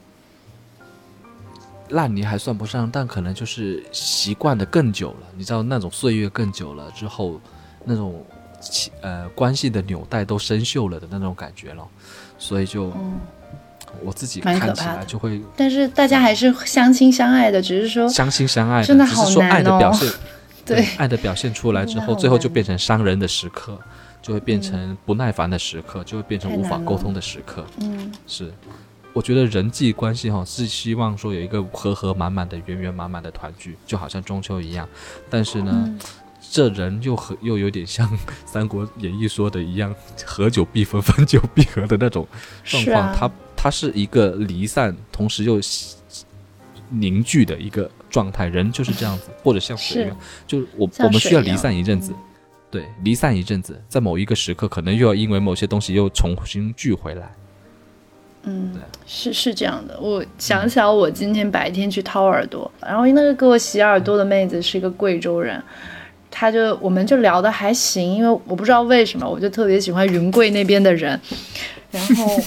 烂泥还算不上，但可能就是习惯的更久了。你知道那种岁月更久了之后，那种呃关系的纽带都生锈了的那种感觉了，所以就嗯，我自己看起来就会但是大家还是相亲相爱的，只是说相亲相爱真的好只是说爱的表现，对爱的表现出来之后，最后就变成伤人的时刻，就会变成不耐烦的时刻，就会变成无法沟通的时刻。嗯是，我觉得人际关系哈是希望说有一个和和满满的、圆圆满满的团聚，就好像中秋一样。但是呢，嗯这人又和又有点像《三国演义》说的一样，合久必分，分久必合的那种状况。它它是一个离散，同时又凝聚的一个状态。人就是这样子，或者像水一是样，就是我我们需要离散一阵子。嗯对，离散一阵子，在某一个时刻，可能又要因为某些东西又重新聚回来。嗯对，是是这样的。我想起来，我今天白天去掏耳朵，然后那个给我洗耳朵的妹子是一个贵州人，她就我们就聊的还行，因为我不知道为什么，我就特别喜欢云贵那边的人，然后。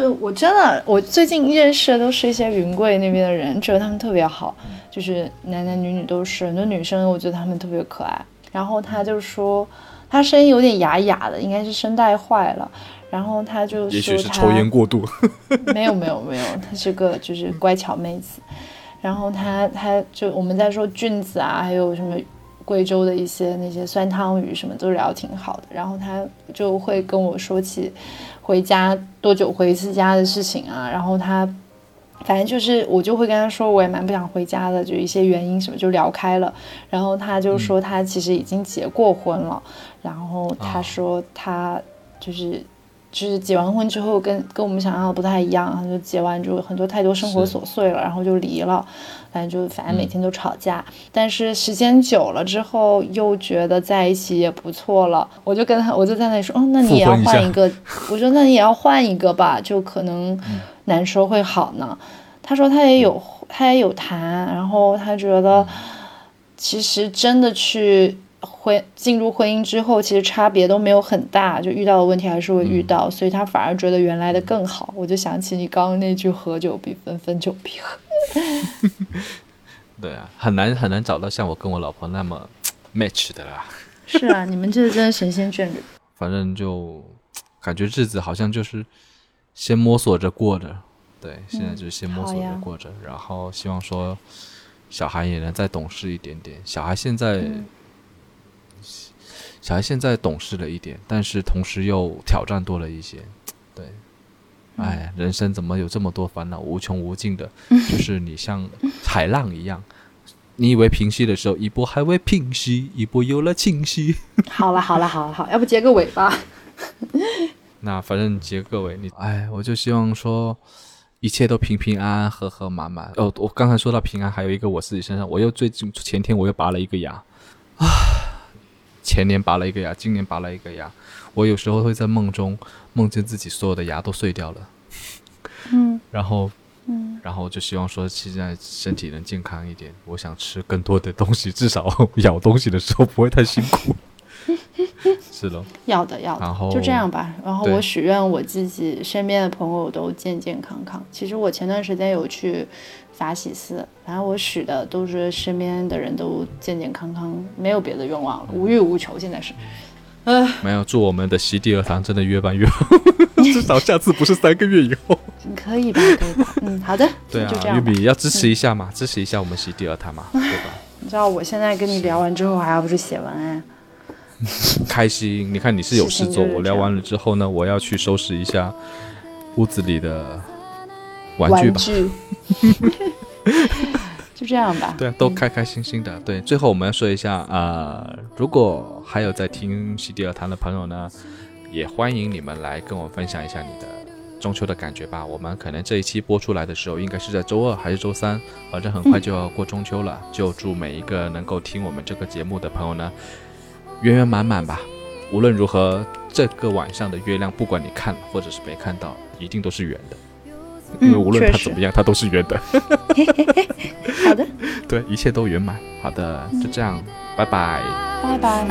对我真的，我最近认识的都是一些云贵那边的人，觉得他们特别好，就是男男女女都是，很多女生我觉得他们特别可爱。然后他就说，他声音有点哑哑的，应该是声带坏了。然后他就说，也许是抽烟过度。没有没有没有，她是个就是乖巧妹子。然后他他就我们在说菌子啊，还有什么贵州的一些那些酸汤鱼什么都聊挺好的。然后他就会跟我说起。回家多久回一次家的事情啊？然后他，反正就是我就会跟他说，我也蛮不想回家的，就一些原因什么就聊开了。然后他就说他其实已经结过婚了。然后他说他就是就是结完婚之后跟跟我们想象的不太一样，就结完之后很多太多生活琐碎了，然后就离了。反正就反正每天都吵架，但是时间久了之后又觉得在一起也不错了。我就跟他，我就在那里说，哦，那你也要换一个。我说那你也要换一个吧，就可能难说会好呢。他说他也有他也有谈，然后他觉得其实真的去婚进入婚姻之后，其实差别都没有很大，就遇到的问题还是会遇到，所以他反而觉得原来的更好。我就想起你刚刚那句“合久必分，分久必合”。对啊，很难很难找到像我跟我老婆那么 match 的啦。是啊，你们这是真的神仙眷侣。反正就感觉日子好像就是先摸索着过着，对，现在就是先摸索着过着，然后希望说小孩也能再懂事一点点。小孩现在，小孩现在懂事了一点，但是同时又挑战多了一些，对。哎，人生怎么有这么多烦恼，无穷无尽的？就是你像海浪一样，你以为平息的时候，一波还未平息，一波有了清晰。好了好了好了好，要不结个尾吧？那反正结个尾，你哎，我就希望说一切都平平安安、和和满满。哦，我刚才说到平安，还有一个我自己身上，我又最近前天我又拔了一个牙啊，前年拔了一个牙，今年拔了一个牙。我有时候会在梦中梦见自己所有的牙都碎掉了，嗯，然后，嗯，然后就希望说现在身体能健康一点。我想吃更多的东西，至少 咬东西的时候不会太辛苦。是的，要的要的，然后就这样吧。然后我许愿我自己身边的朋友都健健康康。其实我前段时间有去法喜寺，反正我许的都是身边的人都健健康康，没有别的愿望了，无欲无求。现在是。没有，祝我们的席地而谈真的越办越好，至少下次不是三个月以后。可以吧？可以吧？嗯，好的。对啊，玉米要支持一下嘛，支持一下我们席地而谈嘛，对吧？你知道我现在跟你聊完之后，还要不是写文案，开心。你看你是有事做，我聊完了之后呢，我要去收拾一下屋子里的玩具吧。就这样吧，对啊，都开开心心的。对，最后我们要说一下啊，如果还有在听西迪尔谈的朋友呢，也欢迎你们来跟我分享一下你的中秋的感觉吧。我们可能这一期播出来的时候，应该是在周二还是周三，反正很快就要过中秋了。就祝每一个能够听我们这个节目的朋友呢，圆圆满满吧。无论如何，这个晚上的月亮，不管你看或者是没看到，一定都是圆的。因为无论它怎么样，它都是圆的。好的，对，一切都圆满。好的，就这样，拜拜，拜拜。